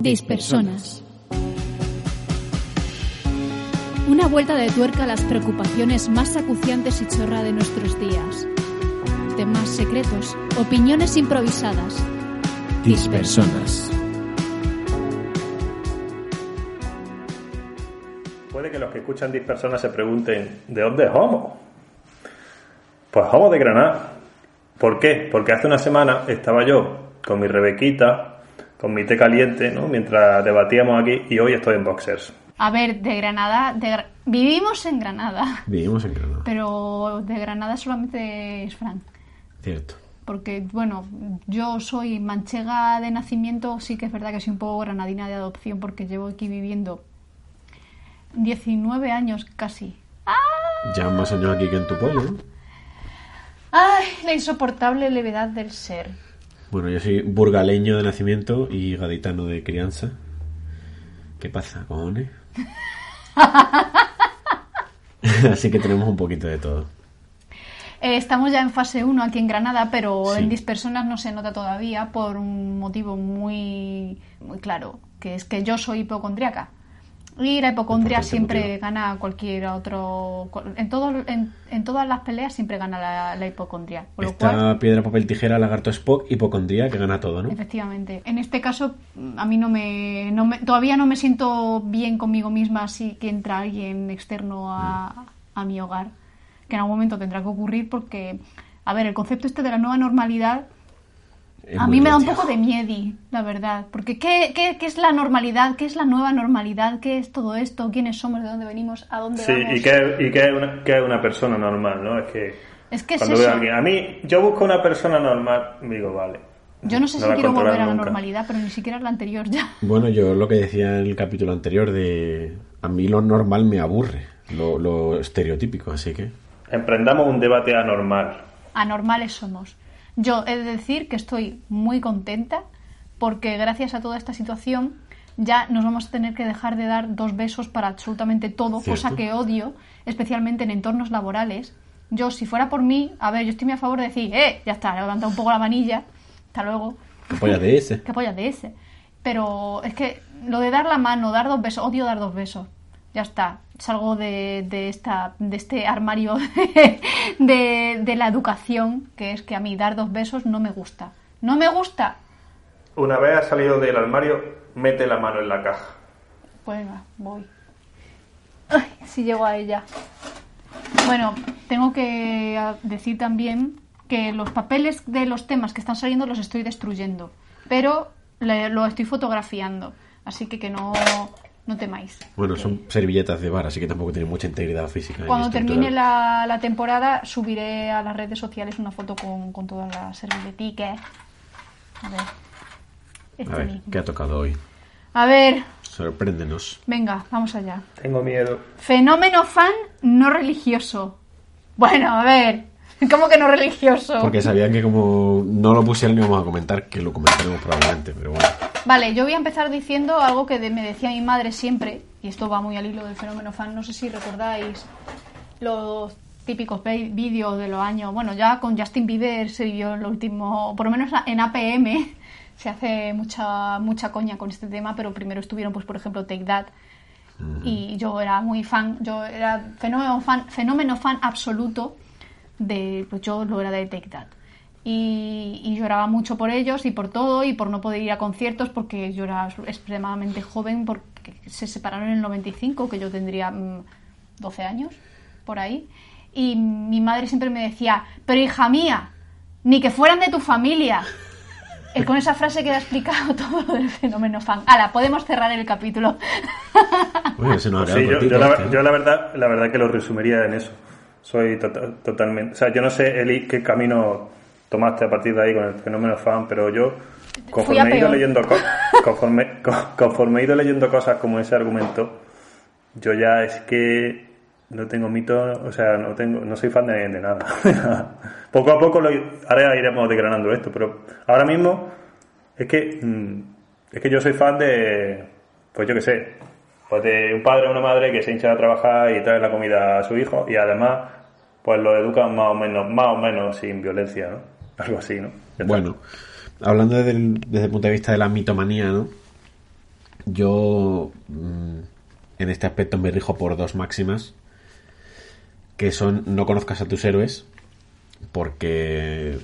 Dispersonas. Una vuelta de tuerca a las preocupaciones más acuciantes y chorra de nuestros días. Temas secretos, opiniones improvisadas. Dispersonas. Puede que los que escuchan Dispersonas se pregunten, ¿de dónde es Homo? Pues Homo de Granada. ¿Por qué? Porque hace una semana estaba yo con mi Rebequita, con mi té caliente, ¿no? Mientras debatíamos aquí y hoy estoy en boxers. A ver, de Granada, de vivimos en Granada, Vivimos en Granada. pero de Granada solamente es Fran. Cierto. Porque, bueno, yo soy manchega de nacimiento, sí que es verdad que soy un poco granadina de adopción porque llevo aquí viviendo 19 años casi. Ya más años aquí que en tu pueblo, ¿no? ¡Ay! La insoportable levedad del ser. Bueno, yo soy burgaleño de nacimiento y gaditano de crianza. ¿Qué pasa, cojones? Así que tenemos un poquito de todo. Eh, estamos ya en fase 1 aquí en Granada, pero Sí. en Dispersonas no se nota todavía por un motivo muy, muy claro, que es que yo soy hipocondriaca. Y la hipocondria siempre gana a cualquier otro... En, todo, en, en todas las peleas siempre gana la, la hipocondria. Con lo Esta cual, piedra, papel, tijera, lagarto, Spock, hipocondría, que gana todo, ¿no? efectivamente. En este caso, a mí no me, no me- Todavía no me siento bien conmigo misma así que entra alguien externo a, a mi hogar. Que en algún momento tendrá que ocurrir porque... A ver, el concepto este de la nueva normalidad a mí me da un poco de miedi, la verdad. Porque ¿qué, qué, qué es la normalidad? ¿Qué es la nueva normalidad? ¿Qué es todo esto? ¿Quiénes somos? ¿De dónde venimos? ¿A dónde Sí, vamos? y que, y que es una, es una persona normal, ¿no? Es que Es que es cuando veo eso. a alguien, a mí, yo busco una persona normal, digo, vale. Yo no sé si la quiero volver a la nunca. normalidad, pero ni siquiera la anterior ya. Bueno, yo lo que decía en el capítulo anterior de... A mí lo normal me aburre, lo, lo estereotípico, así que... Emprendamos un debate anormal. Anormales somos. Yo he de decir que estoy muy contenta porque gracias a toda esta situación ya nos vamos a tener que dejar de dar dos besos para absolutamente todo, Cierto. cosa que odio, especialmente en entornos laborales. Yo, si fuera por mí, a ver, yo estoy muy a favor de decir, eh, ya está, levanta un poco la manilla, hasta luego. ¿Qué polla de ese? ¿Qué polla de ese? Pero es que lo de dar la mano, dar dos besos, odio dar dos besos. Ya está. Salgo de, de, esta, de este armario de, de, de la educación, que es que a mí dar dos besos no me gusta. No me gusta. Una vez has salido del armario, mete la mano en la caja. Pues venga, voy. Ay, si llego a ella. Bueno, tengo que ah, decir también que los papeles de los temas que están saliendo los estoy destruyendo, pero le- lo estoy fotografiando, así que que no, no temáis. Bueno, son servilletas de bar, así que tampoco tiene mucha integridad física. Cuando termine la, la temporada subiré a las redes sociales una foto con, con todas las servilleticas. A ver. Este A ver, mismo. ¿qué ha tocado hoy? A ver, Sorpréndenos. venga, vamos allá. Tengo miedo. Fenómeno fan no religioso. Bueno, a ver. ¿Cómo que no religioso? Porque sabían que como no lo pusieron íbamos a comentar, que lo comentaremos probablemente, pero bueno. Vale, yo voy a empezar diciendo algo que de- me decía mi madre siempre, y esto va muy al hilo del fenómeno fan. No sé si recordáis los típicos vídeos de los años. Bueno, ya con Justin Bieber se vivió lo último, por lo menos en APM, se hace mucha, mucha coña con este tema, pero primero estuvieron, pues, por ejemplo, Take That. Y yo era muy fan, yo era fenómeno fan, fenómeno fan absoluto de, pues yo lo era de Take That. Y, y lloraba mucho por ellos y por todo y por no poder ir a conciertos porque yo era extremadamente joven porque se separaron en el 95, que yo tendría mm, 12 años, por ahí. Y mi madre siempre me decía, pero hija mía, ni que fueran de tu familia. Eh, Con esa frase queda explicado todo lo del fenómeno fan. Hala, podemos cerrar el capítulo. Se nos Sí, yo, yo la, este, ¿eh? yo la verdad, la verdad que lo resumiría en eso. Soy tota- totalmente, o sea, yo no sé Eli qué camino tomaste a partir de ahí con el fenómeno fan, pero yo conforme he ido leyendo co- conforme, co- conforme he ido leyendo cosas como ese argumento, yo ya es que no tengo mito, o sea, no tengo, no soy fan de, de nada. poco a poco lo, ahora iremos desgranando esto, pero ahora mismo es que mm, es que yo soy fan de pues yo qué sé, pues de un padre o una madre que se hincha a trabajar y trae la comida a su hijo y además pues lo educan más o menos, más o menos sin violencia, ¿no? Algo así, ¿no? Bueno, hablando desde el, desde el punto de vista de la mitomanía, ¿no? yo mm, en este aspecto me rijo por dos máximas que son no conozcas a tus héroes porque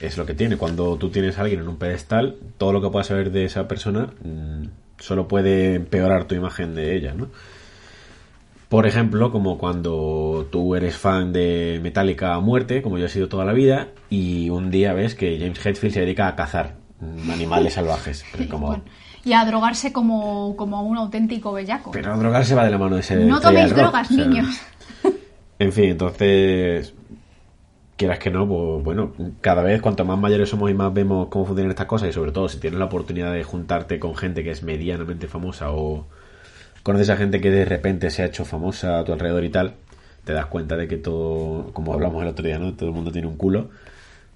es lo que tiene. Cuando tú tienes a alguien en un pedestal, todo lo que puedas saber de esa persona mm, solo puede empeorar tu imagen de ella, ¿no? Por ejemplo, como cuando tú eres fan de Metallica a muerte, como yo he sido toda la vida, y un día ves que James Hetfield se dedica a cazar animales salvajes. Pero como- Bueno, y a drogarse como, como un auténtico bellaco. Pero drogarse va de la mano de ese. no toméis rock, drogas, o sea, niños. En fin, entonces, quieras que no, pues bueno, cada vez cuanto más mayores somos y más vemos cómo funcionan estas cosas y sobre todo si tienes la oportunidad de juntarte con gente que es medianamente famosa o conoces a gente que de repente se ha hecho famosa a tu alrededor y tal, te das cuenta de que todo, como hablamos el otro día, ¿no? Todo el mundo tiene un culo.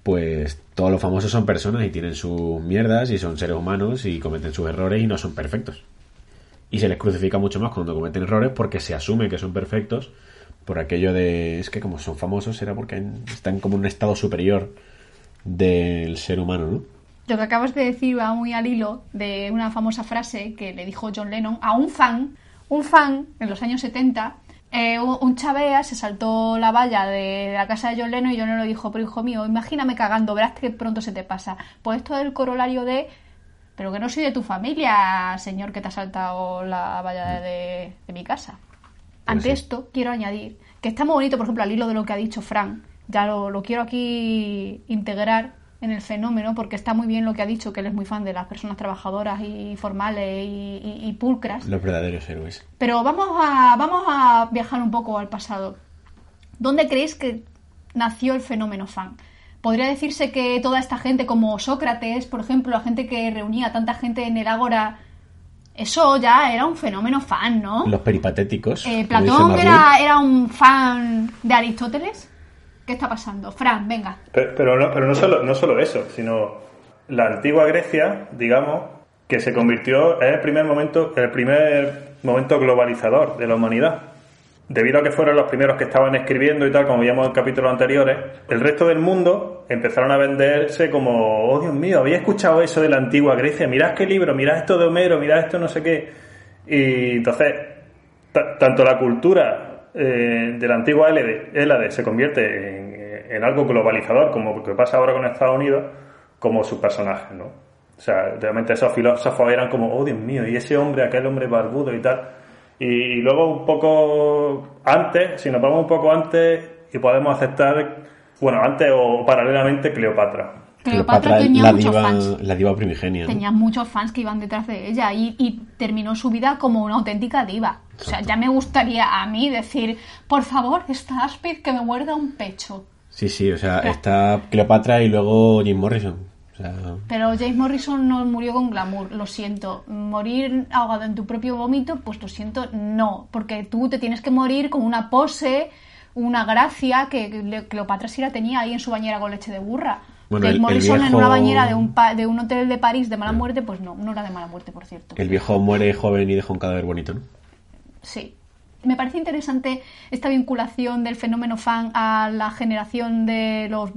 Pues todos los famosos son personas y tienen sus mierdas y son seres humanos y cometen sus errores y no son perfectos. Y se les crucifica mucho más cuando cometen errores porque se asume que son perfectos por aquello de es que como son famosos era porque están como en un estado superior del ser humano, ¿no? Lo que acabas de decir va muy al hilo de una famosa frase que le dijo John Lennon a un fan, un fan en los años 70. eh, un chavea se saltó la valla de la casa de John Lennon y John Lennon dijo, pero hijo mío, imagíname cagando, verás que pronto se te pasa. Pues esto es el corolario de, pero que no soy de tu familia, señor que te ha saltado la valla de, de mi casa. Ante sí. esto, quiero añadir que está muy bonito, por ejemplo, al hilo de lo que ha dicho Fran. Ya lo, lo quiero aquí integrar en el fenómeno porque está muy bien lo que ha dicho, que él es muy fan de las personas trabajadoras y formales y, y- y pulcras. Los verdaderos héroes. Pero vamos a, vamos a viajar un poco al pasado. ¿Dónde creéis que nació el fenómeno fan? Podría decirse que toda esta gente, como Sócrates, por ejemplo, la gente que reunía a tanta gente en el Ágora, eso ya era un fenómeno fan, ¿no? Los peripatéticos. Eh, ¿Platón era, era un fan de Aristóteles? ¿Qué está pasando? Fran, venga. Pero, no, pero no, solo, no solo eso, sino la antigua Grecia, digamos, que se convirtió en el primer momento, el primer momento globalizador de la humanidad. Debido a que fueron los primeros que estaban escribiendo y tal, como veíamos en capítulos anteriores, el resto del mundo empezaron a venderse como, oh Dios mío, había escuchado eso de la antigua Grecia, mirad qué libro, mirad esto de Homero, mirad esto no sé qué. Y entonces, ta- tanto la cultura eh, de la antigua Hélade se convierte en, en algo globalizador, como lo que pasa ahora con Estados Unidos, como sus personajes, ¿no? O sea, realmente esos filósofos eran como, oh Dios mío, y ese hombre, aquel hombre barbudo y tal. Y, luego un poco antes, si nos vamos un poco antes, y podemos aceptar, bueno, antes o paralelamente Cleopatra. Cleopatra tenía la muchos diva, fans. La diva primigenia. ¿no? Tenía muchos fans que iban detrás de ella y, y terminó su vida como una auténtica diva. O sea, ya me gustaría a mí decir, por favor, esta Aspid que me muerda un pecho. Sí, sí, o sea, está Cleopatra y luego Jim Morrison. O sea, Pero James Morrison no murió con glamour, lo siento. Morir ahogado en tu propio vómito, pues lo siento, no. Porque tú te tienes que morir con una pose, una gracia que Cleopatra sí la tenía ahí en su bañera con leche de burra. Bueno, James el- el Morrison en una bañera de un, pa- de un hotel de París de mala muerte, pues no, no era de mala muerte, por cierto. el viejo muere joven y deja un cadáver bonito, ¿no? Sí. Me parece interesante esta vinculación del fenómeno fan a la generación de los...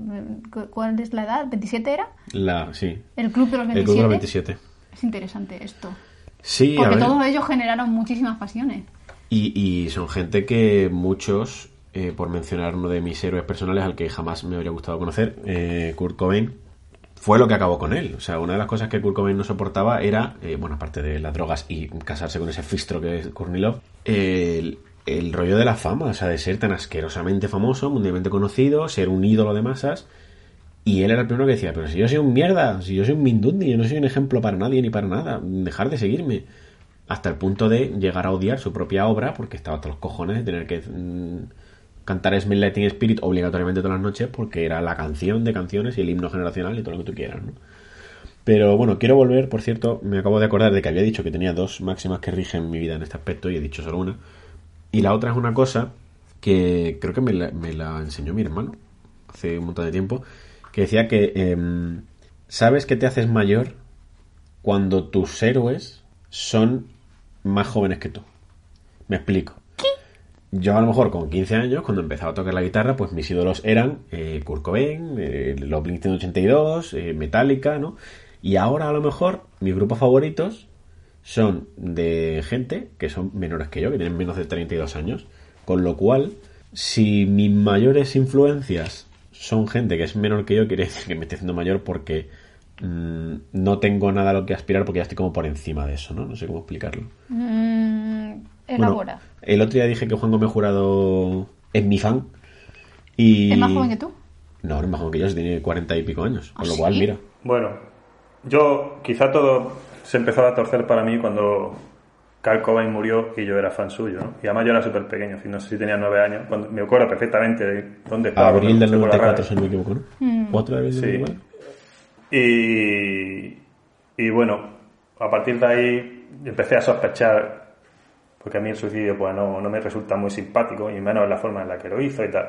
¿cu- ¿Cuál es la edad? ¿27 era? La, sí. El club de los 27. El Club de los 27. Es interesante esto. Sí, a Porque ver. todos ellos generaron muchísimas pasiones. Y, y son gente que muchos, eh, por mencionar uno de mis héroes personales al que jamás me habría gustado conocer, eh, Kurt Cobain, fue lo que acabó con él. O sea, una de las cosas que Kurt no soportaba era, eh, bueno, aparte de las drogas y casarse con ese fistro que es Kurnilov, el, el rollo de la fama, o sea, de ser tan asquerosamente famoso, mundialmente conocido, ser un ídolo de masas. Y él era el primero que decía, pero si yo soy un mierda, si yo soy un mindundi, yo no soy un ejemplo para nadie ni para nada, dejar de seguirme. Hasta el punto de llegar a odiar su propia obra, porque estaba hasta los cojones de tener que mm, cantar Smell Lightning Spirit obligatoriamente todas las noches, porque era la canción de canciones y el himno generacional y todo lo que tú quieras, ¿no? Pero bueno, quiero volver, por cierto, me acabo de acordar de que había dicho que tenía dos máximas que rigen mi vida en este aspecto y he dicho solo una. Y la otra es una cosa que creo que me la, enseñó mi hermano hace un montón de tiempo, que decía que em, sabes que te haces mayor cuando tus héroes son más jóvenes que tú. Me explico. Yo a lo mejor con 15 años, cuando empezaba a tocar la guitarra, pues mis ídolos eran eh, Kurt Cobain, eh, los Blink-182, eh, Metallica, ¿no? Y ahora a lo mejor mis grupos favoritos son de gente que son menores que yo, que tienen menos de 32 años. Con lo cual, si mis mayores influencias son gente que es menor que yo, quiere decir que me estoy haciendo mayor porque mm, no tengo nada a lo que aspirar porque ya estoy como por encima de eso, ¿no? No sé cómo explicarlo. Mm, elabora. Bueno, el otro día dije que Juan Gómez Jurado es mi fan. Y... ¿Es más joven que tú? No, no es más joven que yo, tiene 40 y pico años. Con ¿Ah, lo cual, sí? mira. Bueno, yo quizá todo se empezó a torcer para mí cuando Carl Cobain murió y yo era fan suyo, ¿no? Y además yo era súper pequeño, no sé si tenía nueve años. Cuando, me acuerdo perfectamente de dónde estaba. Abril del cuando escuché por la 94, si no me equivoco, ¿no? ¿Cuatro de Sí. 94? Y, y bueno, a partir de ahí empecé a sospechar, porque a mí el suicidio pues no, no me resulta muy simpático, y menos en la forma en la que lo hizo y tal.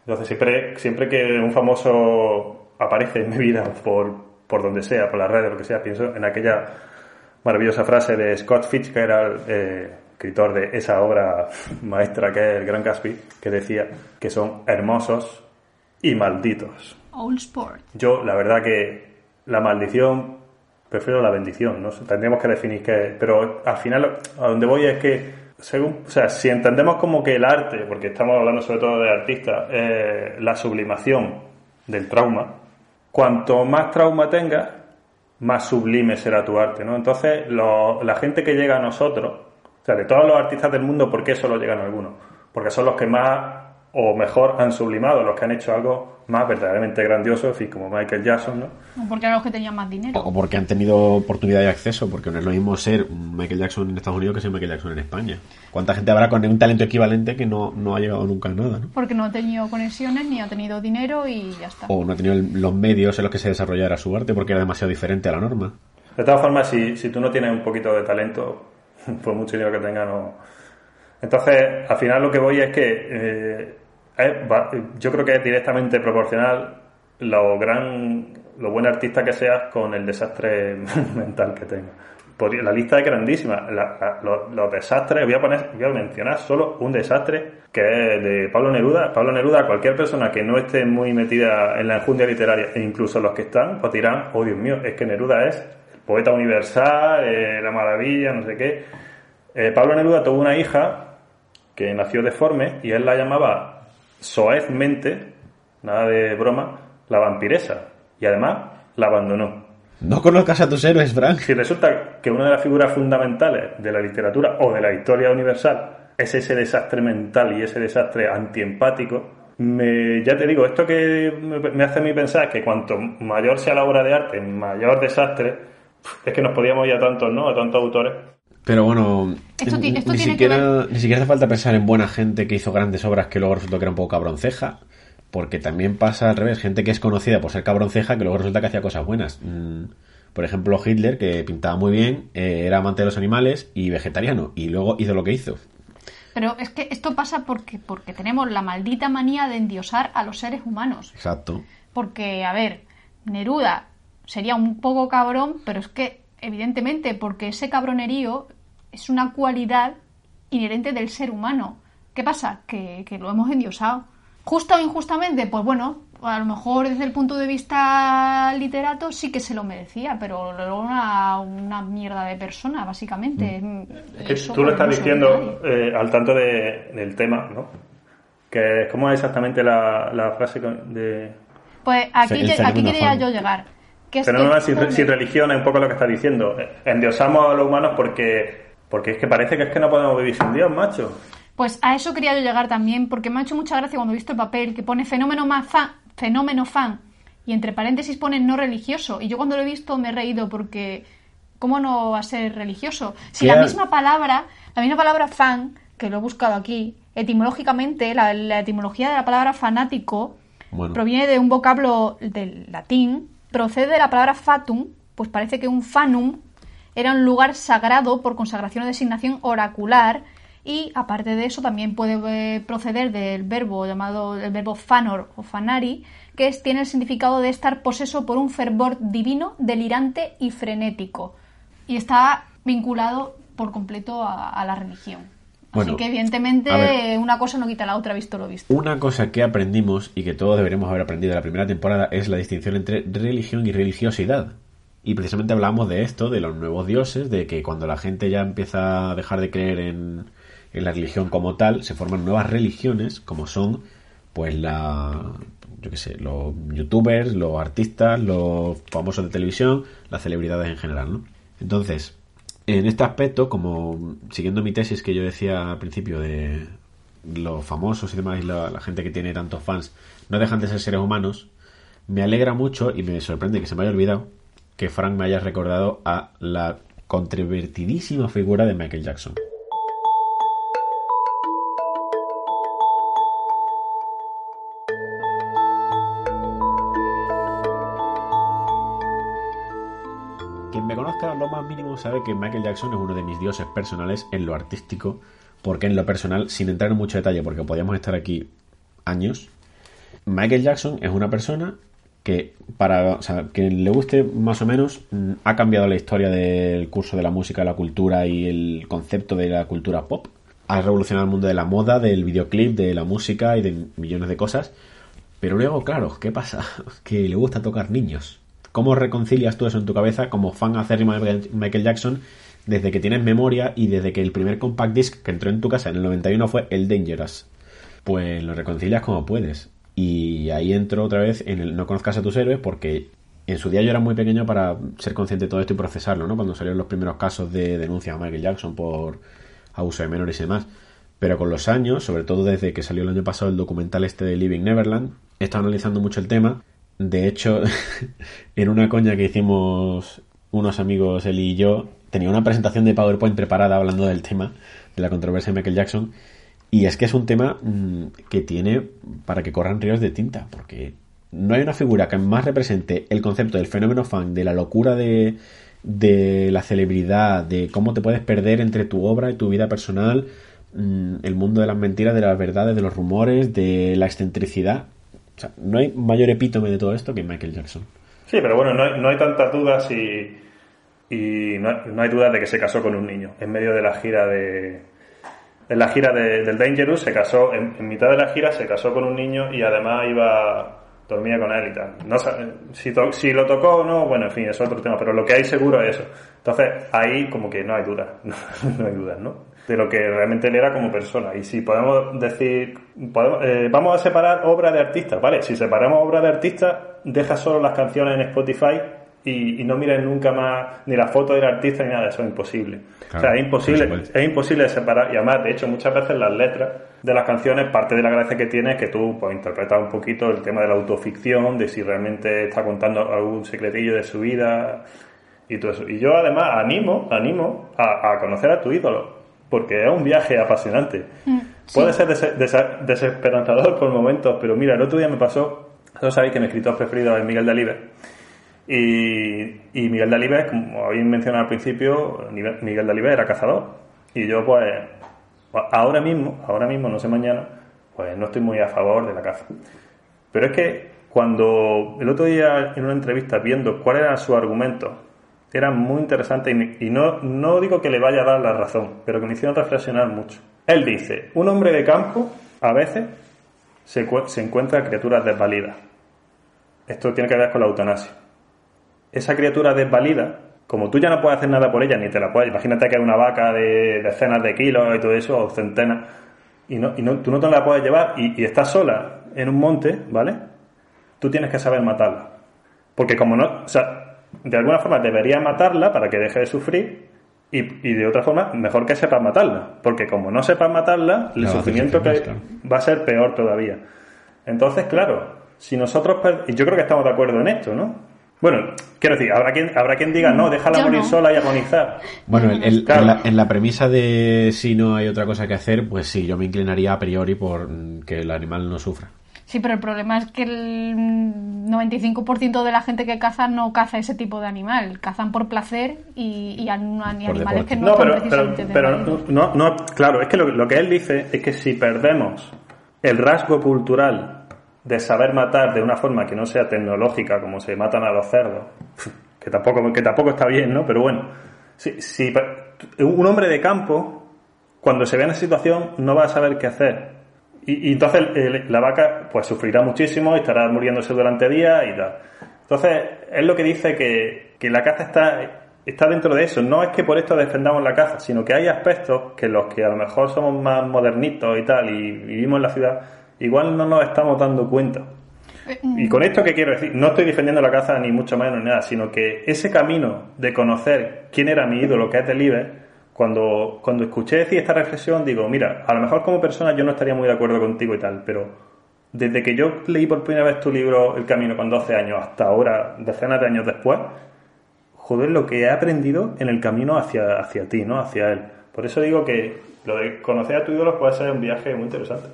Entonces siempre, siempre que un famoso aparece en mi vida por, por donde sea, por las redes, lo que sea, pienso en aquella maravillosa frase de Scott Fitch, que era el eh, escritor de esa obra maestra que es El Gran Gatsby, que decía que son hermosos y malditos. Old Sport. Yo, la verdad que la maldición, prefiero la bendición, ¿no? Tendríamos que definir qué. Pero al final, a donde voy es que, según, o sea, si entendemos como que el arte, porque estamos hablando sobre todo de artistas, es la sublimación del trauma, cuanto más trauma tengas, más sublime será tu arte, ¿no? Entonces, la gente que llega a nosotros, o sea, de todos los artistas del mundo, ¿por qué solo llegan algunos? Porque son los que más o mejor han sublimado, los que han hecho algo más verdaderamente grandioso, en fin, como Michael Jackson, ¿no? O Porque eran los que tenían más dinero. O porque han tenido oportunidad de acceso, porque no es lo mismo ser un Michael Jackson en Estados Unidos que ser Michael Jackson en España. ¿Cuánta gente habrá con un talento equivalente que no, no ha llegado nunca a nada, ¿no? Porque no ha tenido conexiones ni ha tenido dinero y ya está. O no ha tenido el- los medios en los que se desarrollara su arte porque era demasiado diferente a la norma. De todas formas, si, si tú no tienes un poquito de talento, por mucho dinero que tengas, no. Entonces, al final lo que voy es que eh, yo creo que es directamente proporcional lo gran, lo buen artista que seas con el desastre mental que tengas. La lista es grandísima. Los desastres, voy a poner, voy a mencionar solo un desastre que es de Pablo Neruda. Pablo Neruda, cualquier persona que no esté muy metida en la enjundia literaria, e incluso los que están, pues dirán, oh Dios mío, es que Neruda es el poeta universal, eh, la maravilla, no sé qué. Eh, Pablo Neruda tuvo una hija que nació deforme y él la llamaba soezmente, nada de broma, la vampiresa. Y además la abandonó. No conozcas a tus héroes, Frank. Si resulta que una de las figuras fundamentales de la literatura o de la historia universal es ese desastre mental y ese desastre antiempático, me, ya te digo, esto que me, hace a mí pensar que cuanto mayor sea la obra de arte, mayor desastre, es que nos podíamos ir a tantos, ¿no? A tantos autores. Pero bueno, Esto ni, esto ni tiene que siquiera, ni siquiera hace falta pensar en buena gente que hizo grandes obras que luego resultó que era un poco cabronceja. Porque también pasa al revés, gente que es conocida por ser cabronceja que luego resulta que hacía cosas buenas. Mm, Por ejemplo, Hitler, que pintaba muy bien, eh, era amante de los animales y vegetariano, y luego hizo lo que hizo. Pero es que esto pasa porque, porque tenemos la maldita manía de endiosar a los seres humanos. Exacto. Porque, a ver, Neruda sería un poco cabrón, pero es que, evidentemente, porque ese cabronerío es una cualidad inherente del ser humano. ¿Qué pasa? Que, que lo hemos endiosado. Justa o injustamente, pues bueno, a lo mejor desde el punto de vista literato sí que se lo merecía, pero luego una, una mierda de persona, básicamente. Que Eso tú lo estás no diciendo eh, al tanto de- del tema, ¿no? Que, ¿Cómo es exactamente la, la frase de... Pues aquí, aquí quería yo llegar. Que es Fenómeno que- sin, sin religión es un poco lo que está diciendo. Eh, Endiosamos a los humanos porque, porque es que parece que es que no podemos vivir sin Dios, macho. Pues a eso quería yo llegar también, porque me ha hecho mucha gracia cuando he visto el papel que pone fenómeno más fan, fenómeno fan, y entre paréntesis pone no religioso. Y yo cuando lo he visto me he reído porque ¿cómo no va a ser religioso? Si ¿Qué la misma palabra, la misma palabra fan, que lo he buscado aquí, etimológicamente, la, la etimología de la palabra fanático Bueno. proviene de un vocablo del latín, procede de la palabra fatum, pues parece que un fanum era un lugar sagrado por consagración o designación oracular y aparte de eso también puede eh, proceder del verbo llamado el verbo fanor o fanari, que es, tiene el significado de estar poseso por un fervor divino, delirante y frenético. Y está vinculado por completo a, a la religión. Bueno, Así que evidentemente ver. una cosa no quita la otra, visto lo visto. Una cosa que aprendimos y que todos deberemos haber aprendido en la primera temporada es la distinción entre religión y religiosidad. Y precisamente hablamos de esto, de los nuevos dioses, de que cuando la gente ya empieza a dejar de creer en, en la religión como tal, se forman nuevas religiones, como son, pues la, yo qué sé, los youtubers, los artistas, los famosos de televisión, las celebridades en general, ¿no? Entonces, en este aspecto, como siguiendo mi tesis que yo decía al principio de los famosos y demás, y la, la gente que tiene tantos fans, no dejan de ser seres humanos, me alegra mucho y me sorprende que se me haya olvidado que Frank me haya recordado a la controvertidísima figura de Michael Jackson. Quien me conozca lo más mínimo sabe que Michael Jackson es uno de mis dioses personales en lo artístico, porque en lo personal, sin entrar en mucho detalle, porque podríamos estar aquí años, Michael Jackson es una persona que para o le guste más o menos mm, ha cambiado la historia del curso de la música, la cultura y el concepto de la cultura pop. Ha revolucionado el mundo de la moda, del videoclip, de la música y de millones de cosas. Pero luego, claro, ¿qué pasa? Que le gusta tocar niños. ¿Cómo reconcilias tú eso en tu cabeza como fan acérrimo de Michael Jackson desde que tienes memoria y desde que el primer compact disc que entró en tu casa en el 91 fue el Dangerous? Pues lo reconcilias como puedes. Y ahí entro otra vez en el no conozcas a tus héroes porque en su día yo era muy pequeño para ser consciente de todo esto y procesarlo, ¿no? Cuando salieron los primeros casos de denuncia a Michael Jackson por abuso de menores y demás. Pero con los años, sobre todo desde que salió el año pasado el documental este de Living Neverland, he estado analizando mucho el tema. De hecho, en una coña que hicimos unos amigos, él y yo, tenía una presentación de PowerPoint preparada hablando del tema, de la controversia de Michael Jackson. Y es que es un tema mmm, que tiene para que corran ríos de tinta, porque no hay una figura que más represente el concepto del fenómeno fan, de la locura de, de la celebridad, de cómo te puedes perder entre tu obra y tu vida personal, mmm, el mundo de las mentiras, de las verdades, de los rumores, de la excentricidad. O sea, no hay mayor epítome de todo esto que Michael Jackson. Sí, pero bueno, no hay, no hay tantas dudas y, y no, no hay dudas de que se casó con un niño en medio de la gira de, en la gira de, del Dangerous se casó, en, mitad de la gira se casó con un niño y además iba, dormía con él y tal. No, si, si lo tocó o no, bueno, en fin, es otro tema, pero lo que hay seguro es eso. Entonces, ahí como que no hay dudas, no, hay dudas, ¿no? De lo que realmente él era como persona. Y si podemos decir, podemos, eh, vamos a separar obra de artista, ¿vale? Si separamos obra de artista, deja solo las canciones en Spotify y, y, no miren nunca más ni la foto del artista ni nada, eso es imposible. Claro, o sea, es imposible, es imposible separar, y además, de hecho, muchas veces las letras de las canciones, parte de la gracia que tiene es que tú pues, interpretas un poquito el tema de la autoficción, de si realmente está contando algún secretillo de su vida y todo eso. Y yo además animo, animo a, a conocer a tu ídolo, porque es un viaje apasionante. Mm, sí. Puede ser des des desesperanzador por momentos, pero mira, el otro día me pasó, no sabéis que mi escritor preferido es Miguel Delibes, y, y Miguel Dalibes, como habéis mencionado al principio, Miguel Dalibes era cazador. Y yo, pues, ahora mismo, ahora mismo, no sé mañana, pues no estoy muy a favor de la caza. Pero es que cuando el otro día en una entrevista viendo cuál era su argumento, era muy interesante y, y no, no digo que le vaya a dar la razón, pero que me hicieron reflexionar mucho. Él dice, un hombre de campo a veces se, se encuentra criaturas desvalidas. Esto tiene que ver con la eutanasia esa criatura desvalida, como tú ya no puedes hacer nada por ella, ni te la puedes. Imagínate que hay una vaca de decenas de kilos y todo eso, o centenas, y, no, y no, tú no te la puedes llevar y, y estás sola en un monte, ¿vale? Tú tienes que saber matarla. Porque como no. O sea, de alguna forma deberías matarla para que deje de sufrir. Y, y, de otra forma, mejor que sepas matarla. Porque como no sepas matarla, el sufrimiento que va a ser peor todavía. Entonces, claro, si nosotros. Y yo creo que estamos de acuerdo en esto, ¿no? Bueno, quiero decir, habrá quien, habrá quien diga, no, déjala Yo morir no. sola y agonizar. Bueno, el, el, claro. en, la, en, la, premisa de si no hay otra cosa que hacer, pues sí, yo me inclinaría a priori por que el animal no sufra. Sí, pero el problema es que el 95% de la gente que caza no caza ese tipo de animal. Cazan por placer y, y animales que no, no pero, pero, pero no, no, claro, es que lo, lo que él dice es que si perdemos el rasgo cultural de saber matar de una forma que no sea tecnológica, como se matan a los cerdos, que tampoco, que tampoco está bien, ¿no? Pero bueno, si, si un hombre de campo, cuando se ve en esa situación, no va a saber qué hacer. Y, y entonces la vaca pues sufrirá muchísimo, estará muriéndose durante días y tal. Entonces, es lo que dice que, que la caza está, está dentro de eso. No es que por esto defendamos la caza, sino que hay aspectos que los que a lo mejor somos más modernitos y tal, y vivimos en la ciudad, igual no nos estamos dando cuenta. Y con esto, ¿qué quiero decir? No estoy defendiendo la caza ni mucho menos ni nada, sino que ese camino de conocer quién era mi ídolo, que es Delibes, cuando, cuando escuché decir esta reflexión, digo, mira, a lo mejor como persona yo no estaría muy de acuerdo contigo y tal, pero desde que yo leí por primera vez tu libro El Camino con 12 años hasta ahora, decenas de años después, joder, lo que he aprendido en el camino hacia, hacia ti, ¿no? Hacia él. Por eso digo que lo de conocer a tu ídolo puede ser un viaje muy interesante.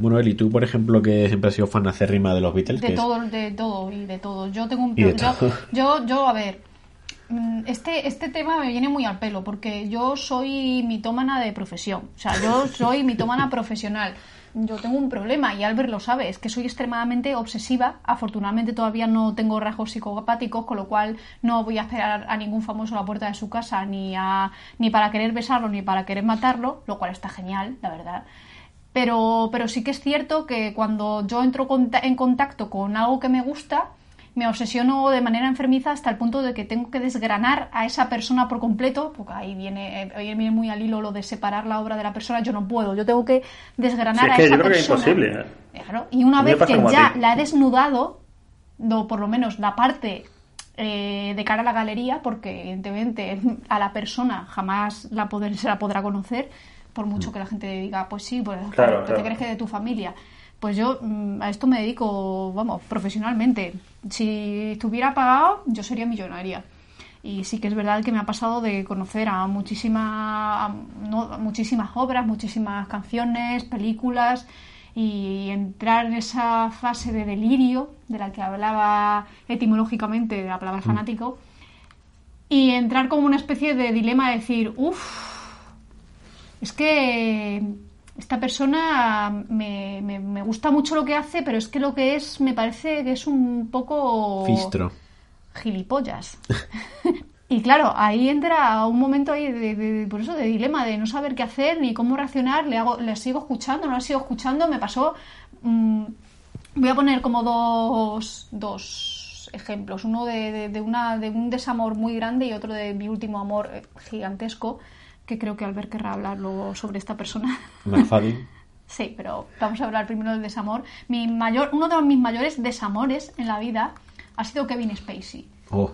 Bueno, Eli, tú, por ejemplo, que siempre has sido fan acérrima de los Beatles. De todo, de todo y de todo. Yo tengo un... Yo, yo, yo, a ver, mm, este, este tema me viene muy al pelo porque yo soy mitómana de profesión. O sea, yo soy mitómana profesional. Yo tengo un problema y Albert lo sabe, es que soy extremadamente obsesiva. Afortunadamente todavía no tengo rasgos psicopáticos, con lo cual no voy a esperar a ningún famoso a la puerta de su casa ni, a, ni para querer besarlo ni para querer matarlo, lo cual está genial, la verdad. Pero, pero sí que es cierto que cuando yo entro en contacto con algo que me gusta, me obsesiono de manera enfermiza hasta el punto de que tengo que desgranar a esa persona por completo, porque ahí viene, ahí viene muy al hilo lo de separar la obra de la persona, yo no puedo, yo tengo que desgranar sí, es a que esa yo creo persona. Que es imposible. ¿eh? Claro, y una vez que ya la he desnudado, o por lo menos la parte eh, de cara a la galería, porque evidentemente a la persona jamás la poder, se la podrá conocer, por mucho que la gente diga, pues sí, pues claro, ¿qué te crees que de tu familia? Pues yo mm, a esto me dedico, vamos, profesionalmente. Si estuviera pagado, yo sería millonaria. Y sí que es verdad que me ha pasado de conocer a, muchísima, a no, muchísimas obras, muchísimas canciones, películas y entrar en esa fase de delirio de la que hablaba etimológicamente de la palabra fanático y entrar como una especie de dilema de decir, uff, es que esta persona me, me, me, gusta mucho lo que hace, pero es que lo que es me parece que es un poco... Fistro. Gilipollas. y claro, ahí entra un momento ahí de, de, por eso de dilema, de no saber qué hacer ni cómo reaccionar, le, hago, le sigo escuchando, no le sigo escuchando, me pasó... Mmm, voy a poner como dos, dos ejemplos, uno de, de, de, una, de un desamor muy grande y otro de mi último amor gigantesco que creo que Albert querrá hablar luego sobre esta persona. Malfadín. sí, pero vamos a hablar primero del desamor. Mi mayor, uno de mis mayores desamores en la vida ha sido Kevin Spacey. Oh.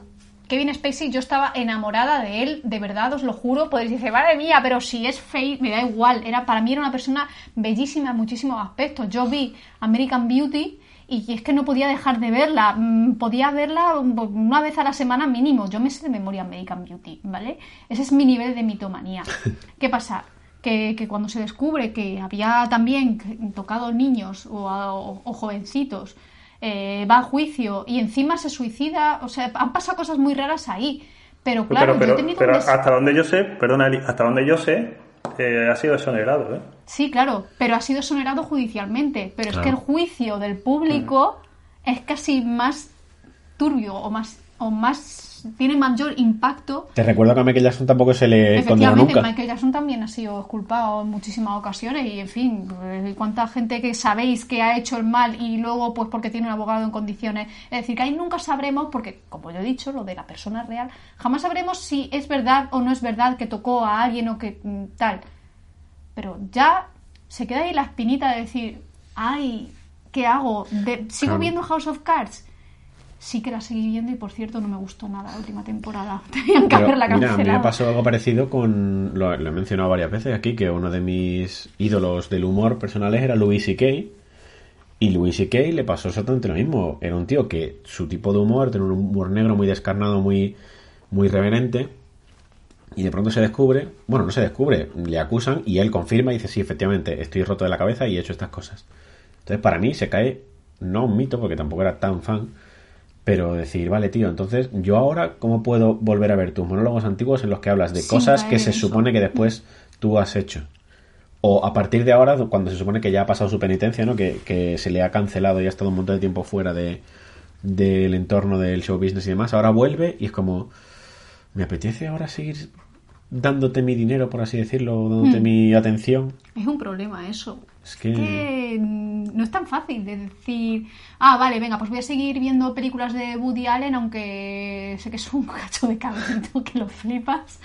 Kevin Spacey, yo estaba enamorada de él, de verdad, os lo juro. Podéis decir, madre mía, pero si es fake, me da igual. Era, para mí era una persona bellísima en muchísimos aspectos. Yo vi American Beauty y es que no podía dejar de verla. Mm, podía verla una vez a la semana mínimo. Yo me sé de memoria American Beauty, ¿vale? Ese es mi nivel de mitomanía. ¿Qué pasa? Que, que cuando se descubre que había también tocado niños o, o, o jovencitos, eh, va a juicio y encima se suicida, o sea, han pasado cosas muy raras ahí. Pero claro, pero, pero, yo he tenido pero hasta donde yo sé, perdona, hasta donde yo sé, ha sido exonerado, ¿eh? Sí, claro, pero ha sido exonerado judicialmente. Pero es que el juicio del público es casi más turbio o más o más tiene mayor impacto. Te recuerdo que a Michael Jackson tampoco se le condenó Efectivamente, nunca. Michael Jackson también ha sido exculpado en muchísimas ocasiones y, en fin, eh, cuánta gente que sabéis que ha hecho el mal y luego, pues, porque tiene un abogado en condiciones. Es decir, que ahí nunca sabremos, porque, como yo he dicho, lo de la persona real, jamás sabremos si es verdad o no es verdad que tocó a alguien o que mm, tal. Pero ya se queda ahí la espinita de decir, ay, ¿qué hago? De- ¿Sigo Claro. viendo House of Cards? Sí que la seguí viendo y, por cierto, no me gustó nada la última temporada. Tenían que haberla mira, a cancelado. mí me pasó algo parecido con. Lo, lo he mencionado varias veces aquí, que uno de mis ídolos del humor personales era Louis C.K. Y Louis C.K. le pasó exactamente lo mismo. Era un tío que su tipo de humor, tiene un humor negro muy descarnado, muy, muy reverente. Y de pronto se descubre, bueno, no se descubre, le acusan y él confirma y dice, sí, efectivamente, estoy roto de la cabeza y he hecho estas cosas. Entonces, para mí se cae, no un mito, porque tampoco era tan fan, pero decir, vale, tío, entonces yo ahora, ¿cómo puedo volver a ver tus monólogos antiguos en los que hablas de cosas que se eso. supone que después tú has hecho? O a partir de ahora, cuando se supone que ya ha pasado su penitencia, ¿no? Que, que se le ha cancelado y ha estado un montón de tiempo fuera de, del entorno del show business y demás, ahora vuelve y es como, me apetece ahora seguir dándote mi dinero, por así decirlo, o dándote mi atención. Es un problema eso. Es que... que no es tan fácil de decir, ah, vale, venga, pues voy a seguir viendo películas de Woody Allen, aunque sé que es un cacho de cabrito que lo flipas.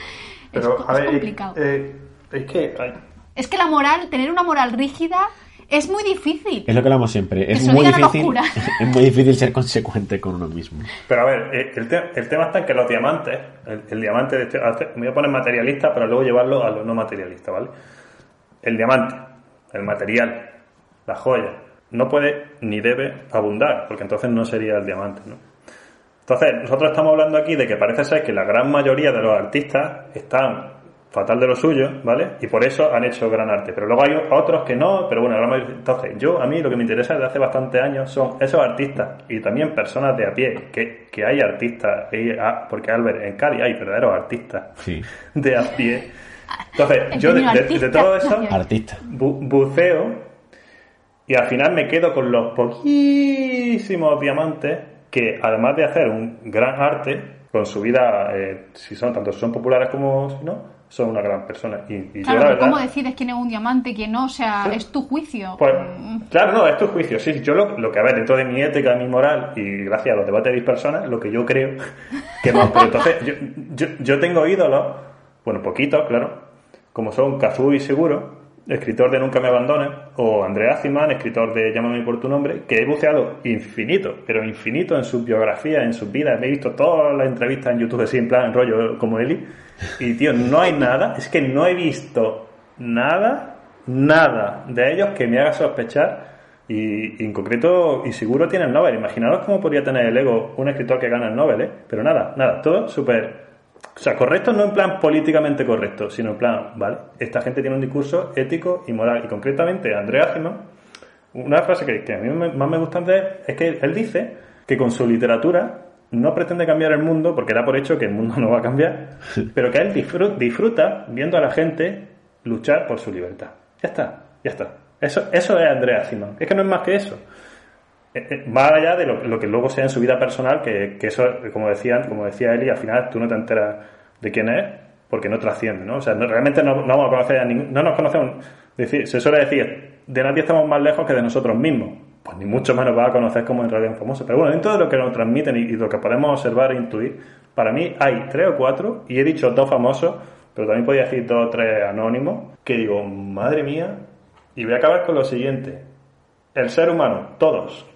es, co- a es ver, complicado. eh, es que Es que la moral, tener una moral rígida es muy difícil. Es lo que hablamos siempre. Es muy difícil. Es muy difícil ser consecuente con uno mismo. Pero a ver, eh, el, te- el tema está en que los diamantes, el, el diamante de este, hace- me voy a poner materialista, pero luego llevarlo a lo no materialista, ¿vale? El diamante, el material, la joya, no puede ni debe abundar, porque entonces no sería el diamante, ¿no? Entonces, nosotros estamos hablando aquí de que parece ser que la gran mayoría de los artistas están fatal de lo suyo, ¿vale? Y por eso han hecho gran arte. Pero luego hay otros que no, pero bueno, gran entonces yo a mí lo que me interesa desde hace bastantes años son esos artistas y también personas de a pie, que, que hay artistas, ah, porque Albert, en Cádiz hay verdaderos artistas Sí. de a pie. Entonces, yo de, todo eso. Artista. bu- buceo y al final me quedo con los poquísimos diamantes que además de hacer un gran arte con su vida, eh, si son tanto si son populares como si no, son una gran persona. Y, y yo Claro, la verdad, ¿cómo decides quién es un diamante, quién no? O sea, Sí. es tu juicio. pues, Mm, claro, no, es tu juicio. Sí, yo lo, lo que a ver, dentro de mi ética, mi moral y gracias a los debates de mis personas, lo que yo creo que no. Pero entonces, yo, yo, yo tengo ídolos, bueno, poquitos, claro, como son Kazui Seguro, escritor de Nunca me abandones, o Andrea Ziman, escritor de Llámame por tu nombre, que he buceado infinito, pero infinito en sus biografías, en sus vidas. Me he visto todas las entrevistas en YouTube, así en plan rollo como Eli. Y tío, no hay nada, es que no he visto nada, nada de ellos que me haga sospechar. Y, en concreto, y seguro tiene el Nobel. Imaginaros cómo podría tener el ego un escritor que gana el Nobel, ¿eh? Pero nada, nada, todo súper o sea, correcto no en plan políticamente correcto, sino en plan, vale, esta gente tiene un discurso ético y moral. Y concretamente, Andrea Ziman, una frase que, que a mí más me gusta de es que él dice que con su literatura no pretende cambiar el mundo, porque da por hecho que el mundo no va a cambiar, pero que él disfruta, viendo a la gente luchar por su libertad. Ya está, ya está. Eso, eso es Andrea Ziman. Es que no es más que eso. Eh, eh, más allá de lo, lo que luego sea en su vida personal, que, eso, como decían, como decía Eli, al final tú no te enteras de quién es porque no trasciende, ¿no? O sea, realmente no, vamos a conocer a ningún, no nos conocemos. Decir, se suele decir, de nadie estamos más lejos que de nosotros mismos. Pues ni mucho menos va a conocer como en realidad un famoso. Pero bueno, dentro de lo que nos transmiten y, y lo que podemos observar e intuir, para mí hay tres o cuatro, y he dicho dos famosos, pero también podía decir dos o tres anónimos, que digo, madre mía, y voy a acabar con lo siguiente. El ser humano, todos,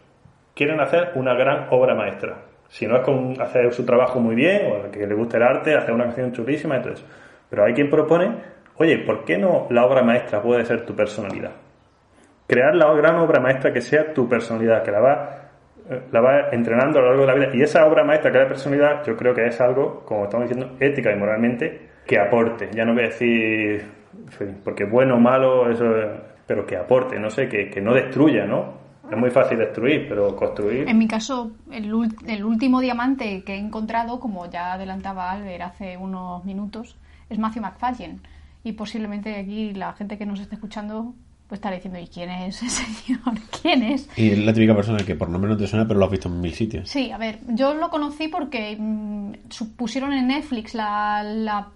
quieren hacer una gran obra maestra. Si no es con hacer su trabajo muy bien, o que le guste el arte, hacer una canción chulísima, entonces. Pero hay quien propone, oye, ¿por qué no la obra maestra puede ser tu personalidad? Crear la gran obra maestra que sea tu personalidad, que la va la va entrenando a lo largo de la vida. Y esa obra maestra que es la personalidad, yo creo que es algo, como estamos diciendo, ética y moralmente, que aporte. Ya no voy a decir, porque bueno o malo, eso, pero que aporte, no sé, que no destruya, ¿no? Es muy fácil destruir, pero construir. En mi caso, el, el último diamante que he encontrado, como ya adelantaba Albert hace unos minutos, es Matthew McFadden. Y posiblemente aquí la gente que nos esté escuchando pues estará diciendo, ¿y quién es ese señor? ¿Quién es? Y es la típica persona que por nombre no te suena, pero lo has visto en mil sitios. Sí, a ver, yo lo conocí porque mm, su- pusieron en Netflix la, la-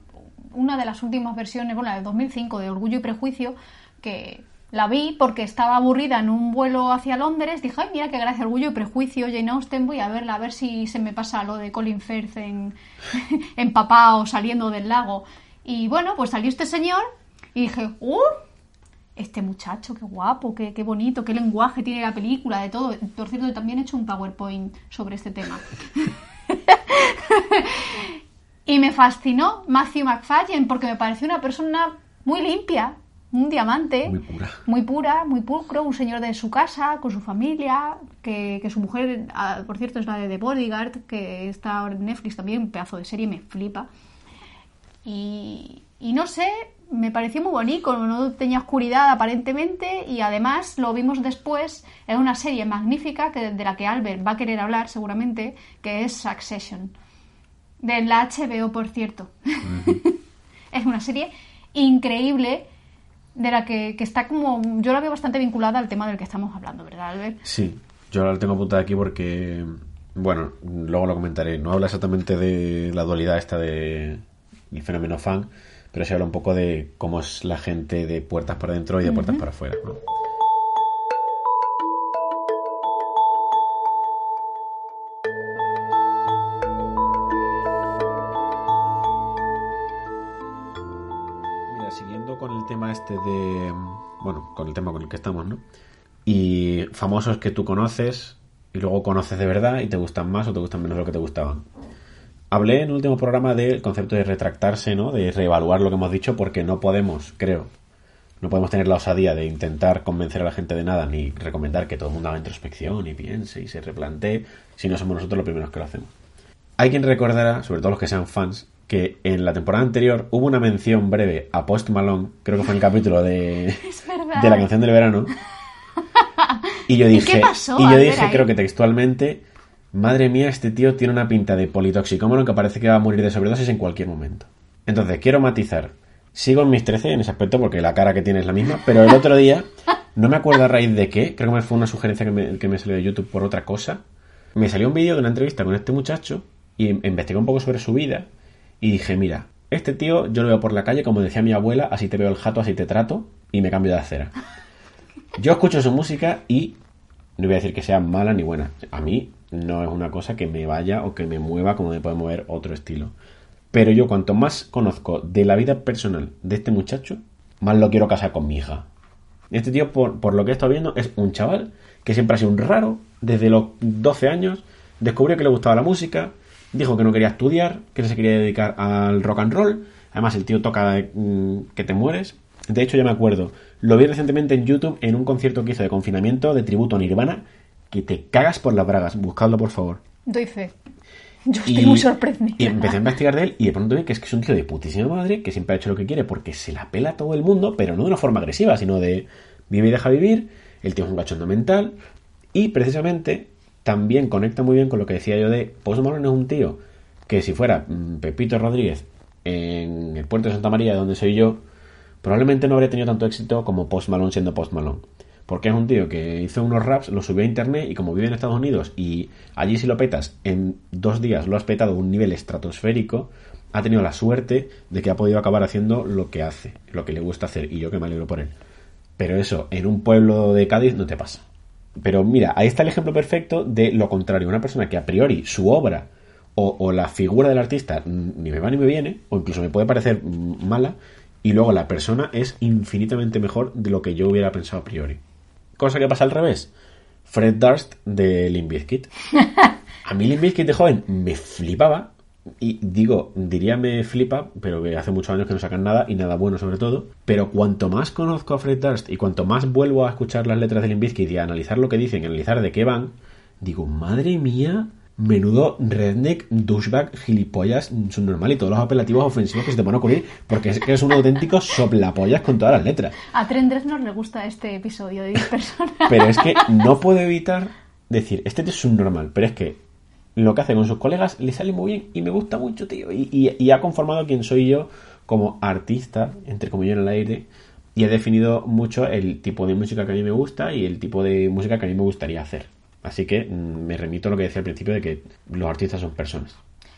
una de las últimas versiones, bueno, la de 2005, de Orgullo y Prejuicio, que la vi porque estaba aburrida en un vuelo hacia Londres. Dije, ay, mira qué gracia, Orgullo y Prejuicio, Jane Austen, voy a verla, a ver si se me pasa lo de Colin Firth en, empapado saliendo del lago. Y bueno, pues salió este señor y dije, ¡uh! Este muchacho, qué guapo, qué, qué bonito, qué lenguaje tiene la película, de todo. Por cierto, también he hecho un PowerPoint sobre este tema. y me fascinó Matthew McFadden porque me pareció una persona muy limpia, un diamante. Muy pura. Muy pura, muy pulcro, un señor de su casa, con su familia, que, que su mujer, ah, por cierto, es la de The Bodyguard, que está ahora en Netflix también, un pedazo de serie, me flipa. Y, y no sé, me pareció muy bonito, no tenía oscuridad aparentemente y además lo vimos después en una serie magnífica que, de la que Albert va a querer hablar seguramente, que es Succession. De la HBO, por cierto. es una serie increíble de la que, que está como... Yo la veo bastante vinculada al tema del que estamos hablando, ¿verdad, Albert? Sí, yo la tengo apuntada aquí porque, bueno, luego lo comentaré. No habla exactamente de la dualidad esta de el fenómeno fan, pero se habla un poco de cómo es la gente de puertas para adentro y de puertas para afuera. ¿no? De... Bueno, con el tema con el que estamos, ¿no? Y famosos que tú conoces y luego conoces de verdad y te gustan más o te gustan menos lo que te gustaban. Hablé en el último programa del concepto de retractarse, ¿no? De reevaluar lo que hemos dicho porque no podemos, creo, no podemos tener la osadía de intentar convencer a la gente de nada ni recomendar que todo el mundo haga introspección y piense y se replantee si no somos nosotros los primeros que lo hacemos. Hay quien recordará, sobre todo los que sean fans, que en la temporada anterior hubo una mención breve a Post Malone, creo que fue en el capítulo de, Es verdad. de la canción del verano. Y yo ¿Y dije, pasó? y A yo dije ahí. creo que textualmente, madre mía, este tío tiene una pinta de politoxicómano que parece que va a morir de sobredosis en cualquier momento. Entonces, quiero matizar. Sigo en mis 13 en ese aspecto porque la cara que tiene es la misma, pero el otro día, no me acuerdo a raíz de qué, creo que me fue una sugerencia que me, que me salió de YouTube por otra cosa. Me salió un vídeo de una entrevista con este muchacho y em- investigué un poco sobre su vida y dije, mira, este tío yo lo veo por la calle, como decía mi abuela, así te veo el jato, así te trato y me cambio de acera. Yo escucho su música y no voy a decir que sea mala ni buena. A mí no es una cosa que me vaya o que me mueva como me puede mover otro estilo. Pero yo cuanto más conozco de la vida personal de este muchacho, más lo quiero casar con mi hija. Este tío, por, por lo que he estado viendo, es un chaval que siempre ha sido un raro. Desde los 12 años descubrió que le gustaba la música, dijo que no quería estudiar, que se quería dedicar al rock and roll. Además, el tío toca mm, que te mueres. De hecho, ya me acuerdo, lo vi recientemente en YouTube en un concierto que hizo de confinamiento de tributo a Nirvana, que te cagas por las bragas. Buscadlo, por favor. Doy fe. Yo estoy muy sorprendida. y empecé a investigar de él y de pronto vi que es que es un tío de putísima madre que siempre ha hecho lo que quiere porque se la pela a todo el mundo, pero no de una forma agresiva, sino de vive y deja vivir. El tío es un cachondo mental y precisamente también conecta muy bien con lo que decía yo de Post Malone es un tío que si fuera mm, Pepito Rodríguez en el puerto de Santa María, de donde soy yo, probablemente no habría tenido tanto éxito como Post Malone siendo Post Malone. Porque es un tío que hizo unos raps, los subió a internet y como vive en Estados Unidos y allí si lo petas, en dos días lo has petado a un nivel estratosférico, ha tenido la suerte de que ha podido acabar haciendo lo que hace, lo que le gusta hacer y yo que me alegro por él. Pero eso, en un pueblo de Cádiz no te pasa. Pero mira, ahí está el ejemplo perfecto de lo contrario. Una persona que a priori su obra o, o la figura del artista mm, ni me va ni me viene, o incluso me puede parecer mm, mala, y luego la persona es infinitamente mejor de lo que yo hubiera pensado a priori. Cosa que pasa al revés. Fred Durst de Limp Bizkit. A mí Limp Bizkit de joven me flipaba. Y digo, diría me flipa, pero que hace muchos años que no sacan nada y nada bueno sobre todo. Pero cuanto más conozco a Fred Durst y cuanto más vuelvo a escuchar las letras de Limp Bizkit y a analizar lo que dicen, analizar de qué van, digo, madre mía, menudo redneck, douchebag, gilipollas, subnormal y todos los apelativos ofensivos que se te van a ocurrir, porque es que es un auténtico soplapollas con todas las letras. A Trent Reznor le gusta este episodio de 10 personas. Pero es que no puedo evitar decir, este tío es un normal, pero es que lo que hace con sus colegas le sale muy bien y me gusta mucho, tío. Y, y- y ha conformado quien soy yo como artista, entre comillas en el aire, y ha definido mucho el tipo de música que a mí me gusta y el tipo de música que a mí me gustaría hacer. Así que mm, me remito a lo que decía al principio de que los artistas son personas.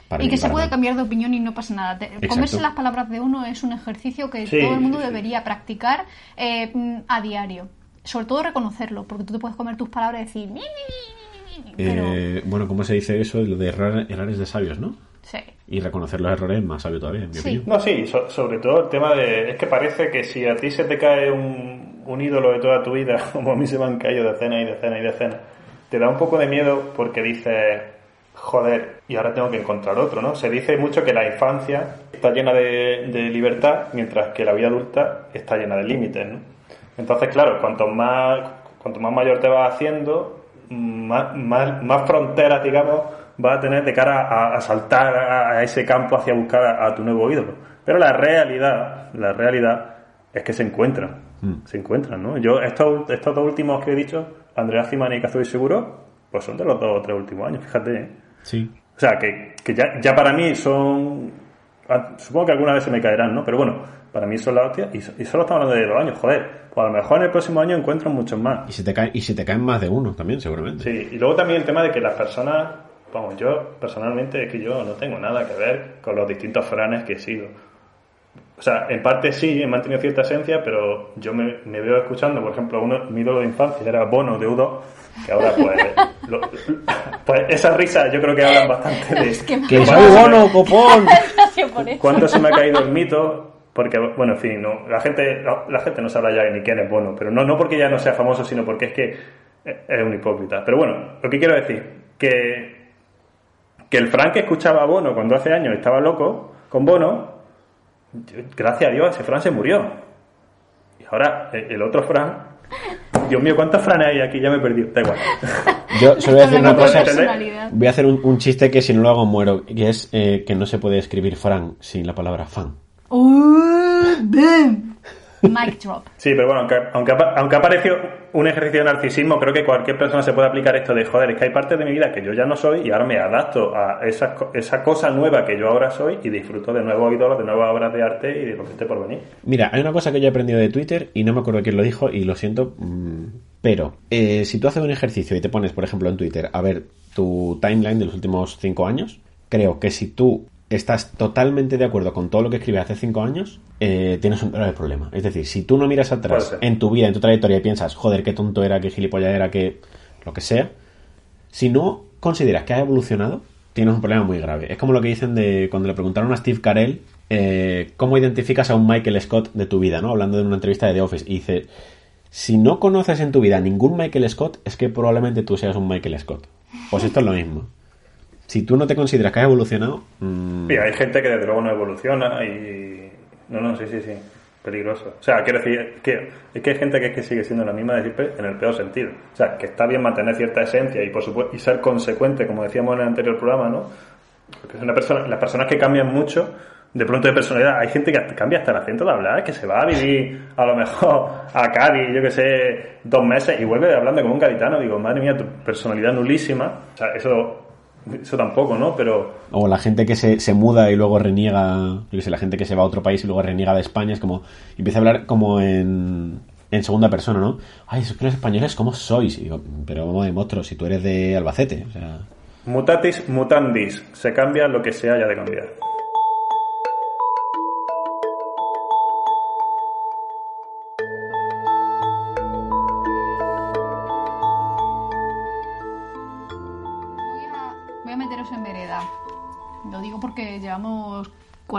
Para Y que se puede cambiar de opinión y no pasa nada. Exacto. Comerse las palabras de uno es un ejercicio que Sí, todo el mundo sí, sí. debería practicar eh, a diario. Sobre todo reconocerlo, porque tú te puedes comer tus palabras y decir... "Ni, ni, ni, ni, ni, ni", Pero, Eh, bueno, ¿cómo se dice eso? Lo de errar- errores de sabios, ¿no? sí. Y reconocer los errores es más sabio todavía, en mi Sí. opinión. No, sí, so- sobre todo el tema de... Es que parece que si a ti se te cae un, un ídolo de toda tu vida, como a mí se me han caído decenas y decenas y decenas, te da un poco de miedo porque dices, joder, y ahora tengo que encontrar otro, ¿no? Se dice mucho que la infancia está llena de, de libertad, mientras que la vida adulta está llena de límites, ¿no? Entonces, claro, cuanto más, cuanto más mayor te vas haciendo, más, más, más fronteras, digamos, vas a tener de cara a, a saltar a, a ese campo hacia buscar a, a tu nuevo ídolo. Pero la realidad, la realidad es que se encuentran, Mm. se encuentran, ¿no? Yo, estos, estos dos últimos que he dicho, Andrea Cimani y Kazuy Seguro, pues son de los dos o tres últimos años, fíjate, ¿eh? Sí. O sea, que, que ya, ya para mí son... ah, Supongo que alguna vez se me caerán, ¿no? Pero bueno, para mí son la hostia y, y solo estamos hablando de dos años, joder. Pues a lo mejor en el próximo año encuentran muchos más. Y se te caen, y se te caen más de uno también, seguramente. Sí, y luego también el tema de que las personas, vamos, yo personalmente es que yo no tengo nada que ver con los distintos franes que he sido. o sea, en parte sí, he mantenido cierta esencia, pero yo me, me veo escuchando, por ejemplo, uno, mi ídolo de infancia era Bono de U2, que ahora pues, lo- pues esa risa yo creo que hablan bastante de Es que ¡Que Bueno, soy bono, copón! Cuánto se me ha caído el mito. Porque, bueno, en fin, no, la, gente, la, la gente no sabrá ya ni quién es Bono, pero no, no porque ya no sea famoso, sino porque es que es un hipócrita. Pero bueno, lo que quiero decir, que, que el Frank que escuchaba a Bono cuando hace años estaba loco con Bono, gracias a Dios, ese Fran se murió. Y ahora, eh, el otro Fran, Dios mío, ¿cuántos Fran hay aquí? Ya me he perdido, da igual. Yo solo voy a decir una cosa. Voy a hacer un, un chiste que si no lo hago muero, que es eh, que no se puede escribir Fran sin la palabra fan. Uh, damn. Mic drop. Sí, pero bueno, aunque, aunque, apa- aunque ha parecido un ejercicio de narcisismo, creo que cualquier persona se puede aplicar esto de, joder, es que hay partes de mi vida que yo ya no soy y ahora me adapto a esa cosa nueva que yo ahora soy y disfruto de nuevos ídolos, de nuevas obras de arte y de lo que esté por venir. Mira, hay una cosa que yo he aprendido de Twitter y no me acuerdo quién lo dijo y lo siento, mm, pero eh, si tú haces un ejercicio y te pones, por ejemplo, en Twitter a ver tu timeline de los últimos cinco años, creo que si tú estás totalmente de acuerdo con todo lo que escribes hace cinco años, eh, tienes un grave problema. Es decir, si tú no miras atrás en tu vida, en tu trayectoria y piensas, joder, qué tonto era, qué gilipollas era, que lo que sea, si no consideras que has evolucionado, tienes un problema muy grave. Es como lo que dicen de cuando le preguntaron a Steve Carell eh, cómo identificas a un Michael Scott de tu vida, ¿no? Hablando de una entrevista de The Office. Y dice, si no conoces en tu vida ningún Michael Scott, es que probablemente tú seas un Michael Scott. Pues esto es lo mismo. Si tú no te consideras que has evolucionado, mm, Y hay gente que desde luego no evoluciona y... No, no, sí, sí, sí. Peligroso. O sea, quiero decir, que, es que hay gente que, es que sigue siendo la misma de siempre en el peor sentido. O sea, que está bien mantener cierta esencia y por supuesto y ser consecuente, como decíamos en el anterior programa, ¿no? Porque es una persona, las personas que cambian mucho, de pronto de personalidad, hay gente que cambia hasta el acento de hablar, que se va a vivir a lo mejor a Cádiz, yo que sé, dos meses y vuelve hablando como un gaditano. Digo, madre mía, tu personalidad nulísima. O sea, eso, eso tampoco, ¿no? Pero O la gente que se, se muda y luego reniega, yo qué sé, la gente que se va a otro país y luego reniega de España, es como, empieza a hablar como en, en segunda persona, ¿no? Ay, es que los españoles, ¿cómo sois? Y digo, pero vamos de monstruo, si tú eres de Albacete, o sea... Mutatis mutandis. Se cambia lo que se haya de cambiar. Porque llevamos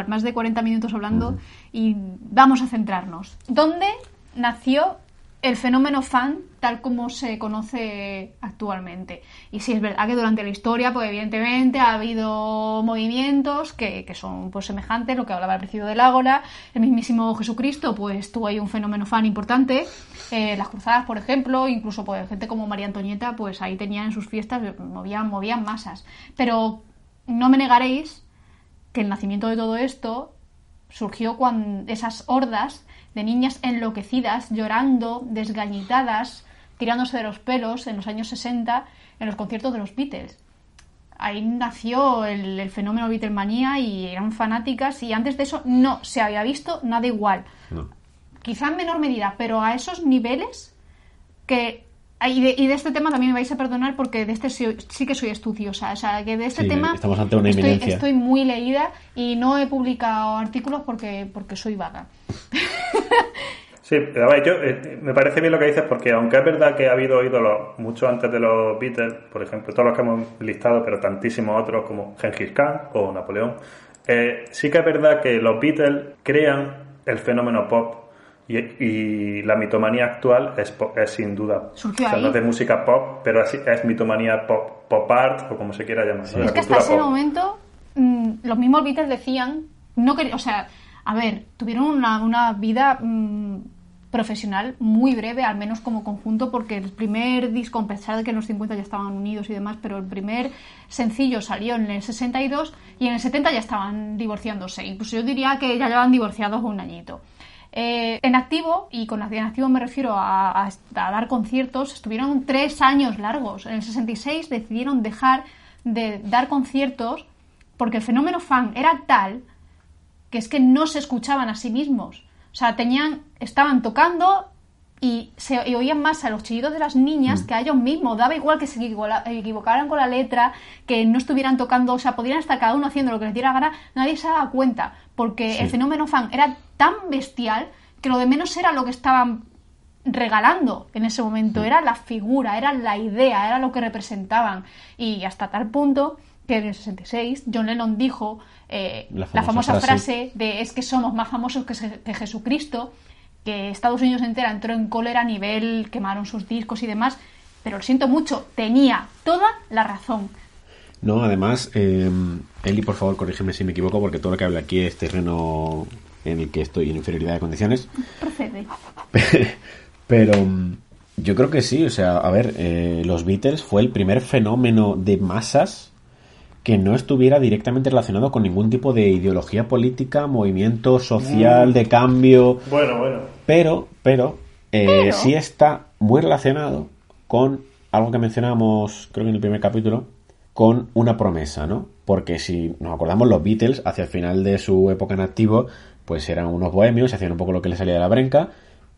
más de 40 minutos hablando y vamos a centrarnos. ¿Dónde nació el fenómeno fan tal como se conoce actualmente? Y sí, es verdad que durante la historia, pues evidentemente ha habido movimientos que, que son pues semejantes, lo que hablaba al principio del Ágora, el mismísimo Jesucristo, pues tuvo ahí un fenómeno fan importante. Eh, las cruzadas, por ejemplo, incluso pues, gente como María Antonieta, pues ahí tenían en sus fiestas, movían, movían masas. Pero no me negaréis que el nacimiento de todo esto surgió cuando esas hordas de niñas enloquecidas, llorando, desgañitadas, tirándose de los pelos en los años 60 en los conciertos de los Beatles. Ahí nació el, el fenómeno Beatlemanía y eran fanáticas y antes de eso no se había visto nada igual No. quizá en menor medida, pero a esos niveles que... Y de, y de este tema también me vais a perdonar porque de este sí, sí que soy estudiosa. O sea, que de este Sí, tema estamos ante una estoy, eminencia. estoy muy leída y no he publicado artículos porque, porque soy vaga. Sí, pero a ver, yo, eh, me parece bien lo que dices porque aunque es verdad que ha habido ídolos mucho antes de los Beatles, por ejemplo, todos los que hemos listado, pero tantísimos otros como Gengis Khan o Napoleón, eh, sí que es verdad que los Beatles crean el fenómeno pop y, y la mitomanía actual es, es sin duda. Surgió o sea, ahí. no es de música pop, pero es, es mitomanía pop, pop art o como se quiera llamar. Es que hasta ese pop. momento mm, los mismos Beatles decían, no quer- o sea, a ver, tuvieron una, una vida mm, profesional muy breve, al menos como conjunto, porque el primer disco, a pesar de que en los 50 ya estaban unidos y demás, pero el primer sencillo salió en el 62 y en el 70 ya estaban divorciándose. Incluso yo diría que ya llevan divorciados un añito. Eh, en activo, y con activo me refiero a, a- a dar conciertos, estuvieron tres años largos. En el 66 decidieron dejar de dar conciertos porque el fenómeno fan era tal que es que no se escuchaban a sí mismos. O sea, tenían, estaban tocando y se y oían más a los chillidos de las niñas que a ellos mismos. Daba igual que se equivocaran con la letra, que no estuvieran tocando, o sea, podrían estar cada uno haciendo lo que les diera gana, nadie se daba cuenta, porque Sí. el fenómeno fan era tan bestial que lo de menos era lo que estaban regalando en ese momento, era la figura, era la idea, era lo que representaban. Y hasta tal punto que en el 66 John Lennon dijo eh, La la, famosa frase. frase de es que somos más famosos que, que Jesucristo, que Estados Unidos entera entró en cólera a nivel, quemaron sus discos y demás, pero lo siento mucho, tenía toda la razón. No, además, eh, Eli, por favor, corrígeme si me equivoco, porque todo lo que habla aquí es terreno en el que estoy en inferioridad de condiciones. Procede. Pero mm, yo creo que sí, o sea, a ver, eh, los Beatles fue el primer fenómeno de masas que no estuviera directamente relacionado con ningún tipo de ideología política, movimiento social, Mm. de cambio, Bueno, bueno. Pero, pero, eh, Pero. sí está muy relacionado con algo que mencionamos, creo que en el primer capítulo, con una promesa, ¿no? Porque si nos acordamos, los Beatles, hacia el final de su época en activo, pues eran unos bohemios, hacían un poco lo que les salía de la brenca,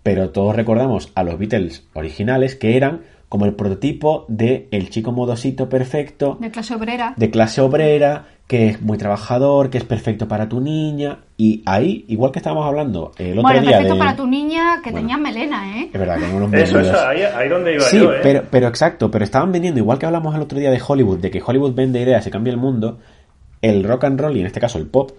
pero todos recordamos a los Beatles originales que eran como el prototipo de el chico modosito perfecto, De clase obrera. de clase obrera, que es muy trabajador, que es perfecto para tu niña. Y ahí, igual que estábamos hablando el otro Bueno, día perfecto de... para tu niña que Bueno. tenía melena, ¿eh? Es verdad, que unos Eso, eso, ahí, ahí donde iba Sí, yo, ¿eh? pero, pero exacto, pero estaban vendiendo, igual que hablamos el otro día de Hollywood, de que Hollywood vende ideas y cambia el mundo, el rock and roll, y en este caso el pop,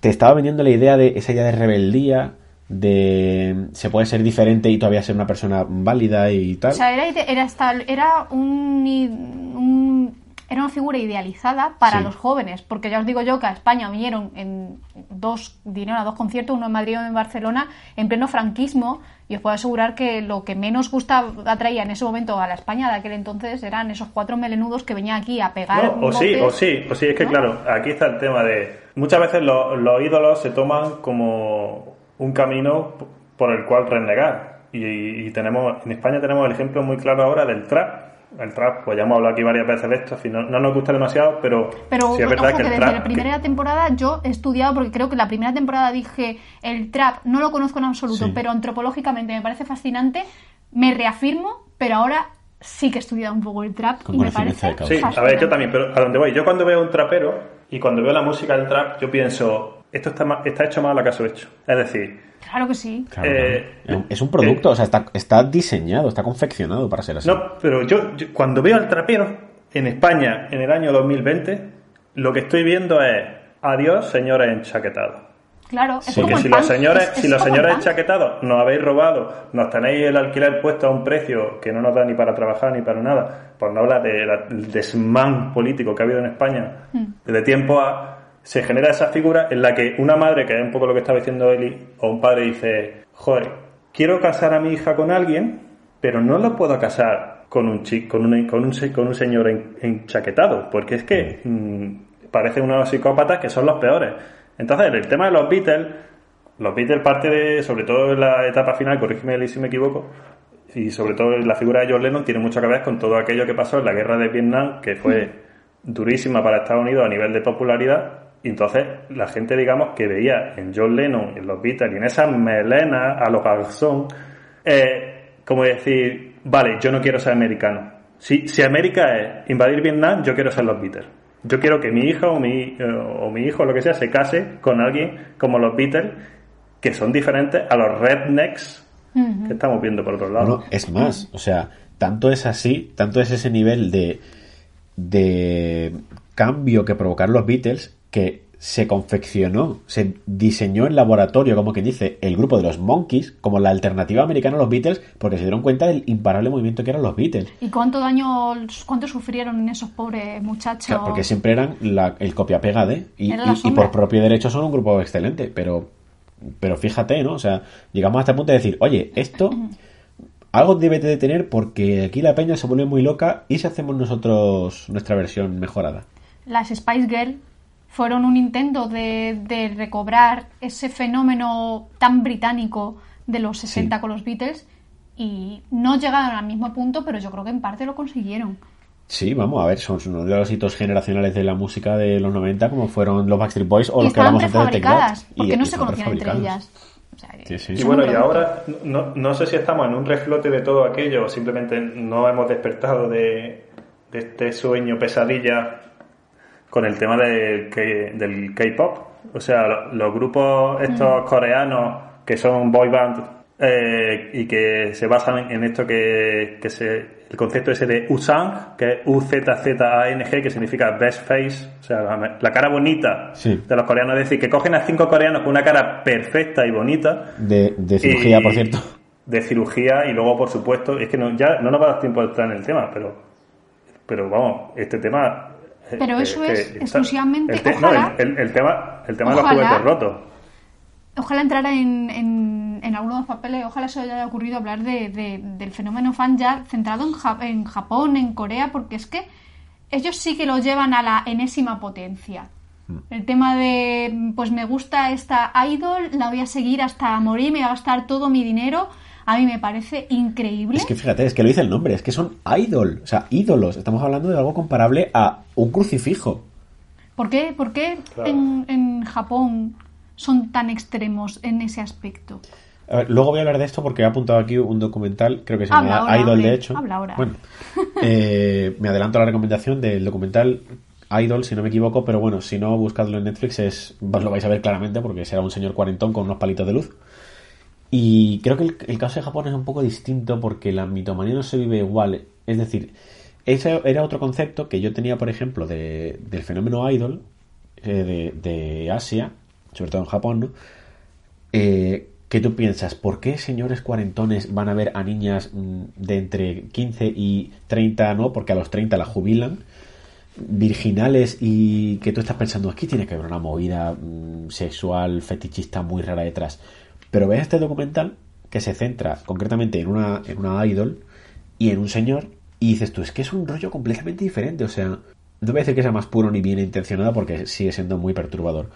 te estaba vendiendo la idea de esa idea de rebeldía, de se puede ser diferente y todavía ser una persona válida y tal. O sea, era, era, esta- era un, era una figura idealizada para Sí. los jóvenes, porque ya os digo yo que a España vinieron en dos, vinieron a dos conciertos, uno en Madrid y uno en Barcelona, en pleno franquismo, y os puedo asegurar que lo que menos gustaba, atraía en ese momento a la España de aquel entonces eran esos cuatro melenudos que venían aquí a pegar. No, o sí, o sí, o sí, es que ¿no? claro, aquí está el tema de... Muchas veces lo- los ídolos se toman como un camino por el cual renegar. Y, y tenemos, en España tenemos el ejemplo muy claro ahora del trap. El trap, pues ya hemos hablado aquí varias veces de esto, en fin, no, no nos gusta demasiado, pero, Pero sí es ojo verdad que que el desde trap... la primera temporada yo he estudiado, porque creo que la primera temporada dije el trap, no lo conozco en absoluto, Sí. pero antropológicamente me parece fascinante, me reafirmo, pero ahora sí que he estudiado un poco el trap Con y me parece. Sí, a ver, yo también, pero a donde voy, yo cuando veo un trapero y cuando veo la música del trap, yo pienso, esto está, ma- está hecho mal a lo que has hecho. Es decir, Claro que sí. Claro, eh, claro. es un producto, o sea, está, está diseñado, está confeccionado para ser así. No, pero yo, yo cuando veo al trapero en España en el año 2020, lo que estoy viendo es adiós, señores enchaquetados. Claro, es Sí. como Porque el si los señores, es- es si los como señores enchaquetados nos habéis robado, nos tenéis el alquiler puesto a un precio que no nos da ni para trabajar ni para nada, por no hablar del desmán político que ha habido en España, Hmm. desde tiempo a se genera esa figura en la que una madre, que es un poco lo que estaba diciendo Eli, o un padre dice, joder, quiero casar a mi hija con alguien, pero no lo puedo casar con un con un, con un, con un señor en- enchaquetado, porque es que mm, parecen unos psicópatas que son los peores. Entonces, el tema de los Beatles, los Beatles parte de, sobre todo en la etapa final, corrígeme Eli, si me equivoco, y sobre todo la figura de John Lennon tiene mucho que ver con todo aquello que pasó en la guerra de Vietnam, que fue durísima para Estados Unidos a nivel de popularidad. Y entonces la gente, digamos, que veía en John Lennon, en los Beatles y en esas melenas a los garzón, eh, como decir, vale, yo no quiero ser americano. Si, si América es invadir Vietnam, yo quiero ser los Beatles. Yo quiero que mi hija o mi, eh, o mi hijo o lo que sea se case con alguien como los Beatles, que son diferentes a los rednecks que estamos viendo por otro lado. Es más, o sea, tanto es así, tanto es ese nivel de, de cambio que provocaron los Beatles que se confeccionó, se diseñó en laboratorio, como que dice, el grupo de los Monkeys como la alternativa americana a los Beatles porque se dieron cuenta del imparable movimiento que eran los Beatles. ¿Y cuánto daño, cuánto sufrieron esos pobres muchachos? Claro, porque siempre eran la- el copia-pega de. Y, por propio derecho son un grupo excelente, pero, pero fíjate, ¿no? O sea, llegamos hasta el punto de decir, oye, esto algo debe de tener porque aquí la peña se vuelve muy loca y si hacemos nosotros nuestra versión mejorada. las Spice Girls fueron un intento de, de recobrar ese fenómeno tan británico de los 60 Sí. con los Beatles y no llegaron al mismo punto, pero yo creo que en parte lo consiguieron. Sí, vamos a ver, son uno de los hitos generacionales de la música de los 90 como fueron los Backstreet Boys o y los que hablamos antes de prefabricadas, Y- porque no y se conocían entre ellas. O sea, Sí, sí. Y bueno, y ahora no, no sé si estamos en un reflote de todo aquello o simplemente no hemos despertado de, de este sueño pesadilla con el tema del, K- del K-pop. O sea, lo- los grupos estos coreanos que son boy band eh, y que se basan en esto que, que se el concepto ese de Usang, que es U-Z-Z-A-N-G, que significa best face, o sea, la, la cara bonita Sí. de los coreanos. Es decir, que cogen a cinco coreanos con una cara perfecta y bonita De, de cirugía, y- por cierto. De cirugía y luego, por supuesto, es que no, ya no nos va a dar tiempo de entrar en el tema, pero, pero vamos, este tema. Pero eh, eso que es exclusivamente- El, te- ojalá- el, el- el tema, el tema de Ojalá- los juguetes rotos. Ojalá entrara en, en, en algunos papeles, ojalá se haya ocurrido hablar de, de- del fenómeno fan ya centrado en, Ja- en Japón, en Corea, porque es que ellos sí que lo llevan a la enésima potencia. Mm. El tema de, pues me gusta esta idol, la voy a seguir hasta morir, me voy a gastar todo mi dinero, a mí me parece increíble. Es que fíjate, es que lo dice el nombre, es que son idol, o sea, ídolos. Estamos hablando de algo comparable a un crucifijo. ¿Por qué, por qué Claro. en, en Japón son tan extremos en ese aspecto? A ver, luego voy a hablar de esto porque he apuntado aquí un documental, creo que se llama ahora, Idol, hombre, de hecho. habla ahora. Bueno, eh, me adelanto a la recomendación del documental Idol, si no me equivoco, pero bueno, si no, buscadlo en Netflix, es, vos lo vais a ver claramente porque será un señor cuarentón con unos palitos de luz. Y creo que el, caso de Japón es un poco distinto porque la mitomanía no se vive igual. Es decir, ese era otro concepto que yo tenía, por ejemplo, de- del fenómeno idol eh, de, de Asia, sobre todo en Japón, ¿no? Eh, que tú piensas, ¿por qué señores cuarentones van a ver a niñas mm, de entre 15 y 30, no? Porque a los 30 las jubilan, virginales y que tú estás pensando, aquí tiene que haber una movida mm, sexual, fetichista muy rara detrás. Pero ves este documental que se centra concretamente en una, en una idol y en un señor y dices tú, es que es un rollo completamente diferente, o sea, no voy a decir que sea más puro ni bien intencionado porque sigue siendo muy perturbador,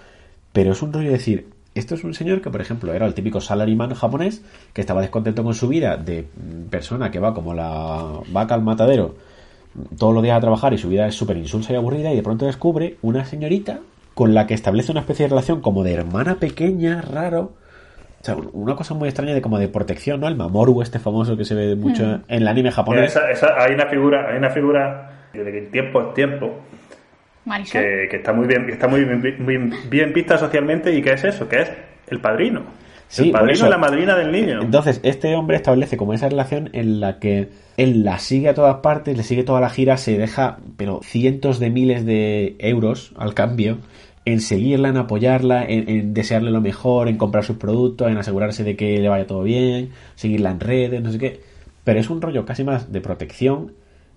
pero es un rollo de decir, esto es un señor que, por ejemplo, era el típico salaryman japonés que estaba descontento con su vida de persona que va como la vaca al matadero todos los días a trabajar y su vida es súper insulsa y aburrida y de pronto descubre una señorita con la que establece una especie de relación como de hermana pequeña, raro. O sea, una cosa muy extraña de como de protección, ¿no? El Mamoru este famoso que se ve mucho en el anime japonés. Esa- esa- hay una figura, hay una figura de que el tiempo es tiempo, Marisol. que, que está muy bien, que está muy bien, bien- bien vista socialmente y que es eso, que es el padrino. Sí, el padrino es la madrina del niño. Entonces, este hombre establece como esa relación en la que él la sigue a todas partes, le sigue toda la gira, se deja, pero cientos de miles de euros al cambio en seguirla, en apoyarla, en, en desearle lo mejor, en comprar sus productos, en asegurarse de que le vaya todo bien, seguirla en redes, no sé qué. Pero es un rollo casi más de protección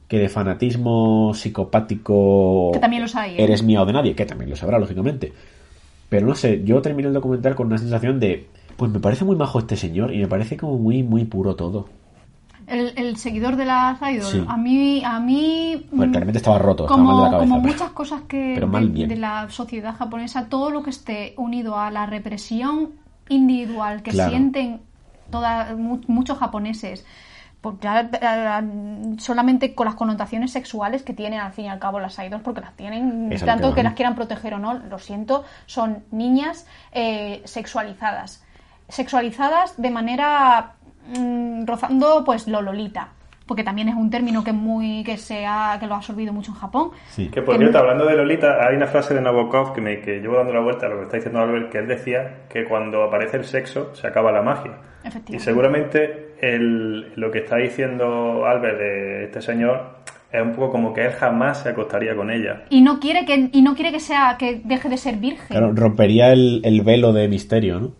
que de fanatismo psicopático. Que también los hay, ¿eh? Eres mía o de nadie, que también lo sabrá, lógicamente. Pero no sé, yo terminé el documental con una sensación de, pues me parece muy majo este señor y me parece como muy, muy puro todo. El, el seguidor de las idol. Sí. A mí, a mí Bueno, claramente estaba roto, estaba como, mal de la cabeza. como pero- muchas cosas que pero mal de, bien. de la sociedad japonesa, todo lo que esté unido a la represión individual que Claro. sienten toda, mu- muchos japoneses, ya, eh, solamente con las connotaciones sexuales que tienen al fin y al cabo las idols, porque las tienen, Es tanto que las quieran proteger o no, lo siento, son niñas eh, sexualizadas. Sexualizadas de manera mm, rozando pues lo lolita. Porque también es un término que muy que se ha, que lo ha absorbido mucho en Japón. Sí. Que por cierto, hablando de Lolita, hay una frase de Nabokov que, me, que llevo dando la vuelta a lo que está diciendo Albert, que él decía que cuando aparece el sexo se acaba la magia. Y Efectivamente. seguramente el- lo que está diciendo Albert de este señor es un poco como que él jamás se acostaría con ella. Y no quiere que y no quiere que sea que deje de ser virgen. Claro, rompería el, el velo de misterio, ¿no?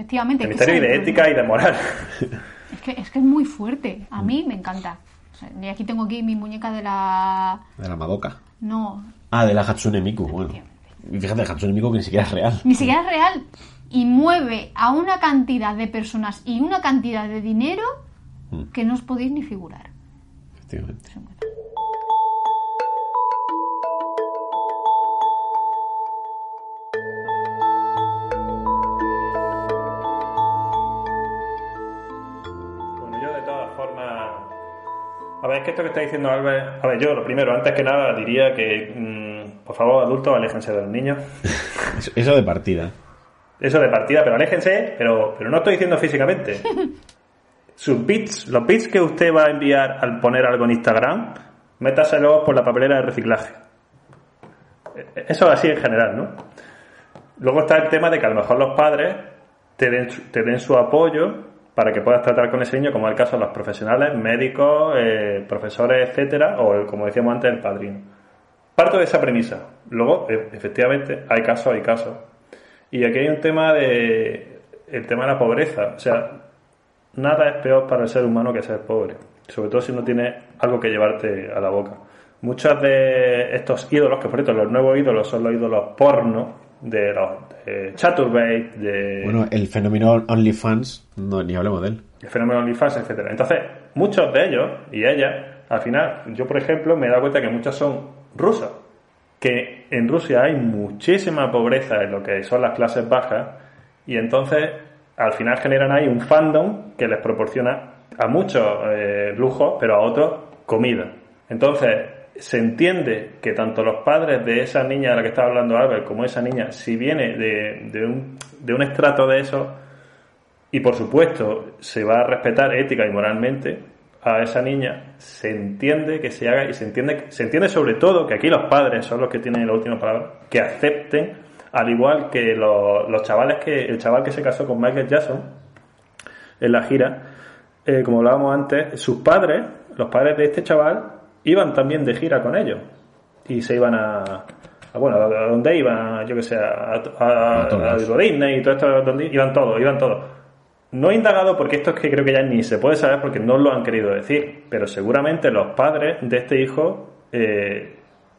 Efectivamente. Que misterio y de ética y de moral. Es que, es que es muy fuerte. A mí me encanta. O sea, y aquí tengo aquí mi muñeca de la De la Madoka. no, Ah, de la Hatsune Miku, bueno. Y fíjate, el Hatsune Miku que ni siquiera es real. ni siquiera es real y mueve a una cantidad de personas y una cantidad de dinero Mm. que no os podéis ni figurar. Efectivamente. Ver, es que esto que está diciendo Albert... A ver, yo lo primero, antes que nada, diría que, mm, por favor, adultos, aléjense de los niños. Eso, eso de partida. Eso de partida, pero aléjense, pero, pero no estoy diciendo físicamente. Sus bits, los bits que usted va a enviar al poner algo en Instagram, métaselos por la papelera de reciclaje. Eso así en general, ¿no? Luego está el tema de que a lo mejor los padres te den, te den su apoyo para que puedas tratar con ese niño, como es el caso de los profesionales, médicos, eh, profesores, etcétera, o como decíamos antes, el padrino. Parto de esa premisa. Luego, e- efectivamente, hay casos, hay casos. Y aquí hay un tema de el tema de la pobreza. O sea, nada es peor para el ser humano que ser pobre. Sobre todo si no tienes algo que llevarte a la boca. Muchos de estos ídolos, que por cierto los nuevos ídolos son los ídolos porno, de los de Chaturbate, de Bueno, el fenómeno OnlyFans, no, ni hablemos de él. el fenómeno OnlyFans, etcétera. Entonces, muchos de ellos y ellas, al final, yo por ejemplo me he dado cuenta que muchos son rusos, que en Rusia hay muchísima pobreza en lo que son las clases bajas y entonces al final generan ahí un fandom que les proporciona a muchos eh, lujos, pero a otros comida. Entonces, se entiende que tanto los padres de esa niña de la que estaba hablando Albert como esa niña, si viene de, de un, de un estrato de eso, y por supuesto se va a respetar ética y moralmente a esa niña, se entiende que se haga y se entiende, se entiende sobre todo que aquí los padres son los que tienen la última palabra, que acepten, al igual que los, los chavales que, el chaval que se casó con Michael Jackson en la gira, eh, como hablábamos antes, sus padres, los padres de este chaval, iban también de gira con ellos y se iban a, a, bueno, a donde iban, yo que sé, a, a, A. Disney y todo esto, donde iban todos, iban todos. No he indagado porque esto es que creo que ya ni se puede saber porque no lo han querido decir, pero seguramente los padres de este hijo eh,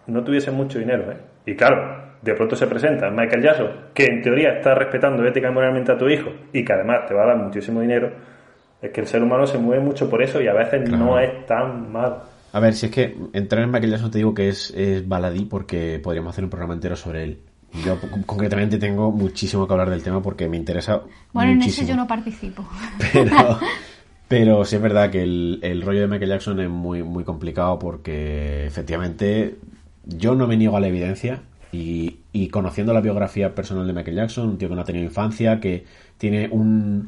no tuviesen mucho dinero, ¿eh? Y claro, de pronto se presenta Michael Jackson, que en teoría está respetando ética y moralmente a tu hijo y que además te va a dar muchísimo dinero, es que el ser humano se mueve mucho por eso y a veces Claro. no es tan mal. A ver, si es que entrar en Michael Jackson te digo que es, es baladí porque podríamos hacer un programa entero sobre él. Yo con- concretamente tengo muchísimo que hablar del tema porque me interesa Bueno, en ese yo no participo. Pero, pero sí es verdad que el, el rollo de Michael Jackson es muy, muy complicado porque efectivamente yo no me niego a la evidencia y, y conociendo la biografía personal de Michael Jackson, un tío que no ha tenido infancia, que tiene un,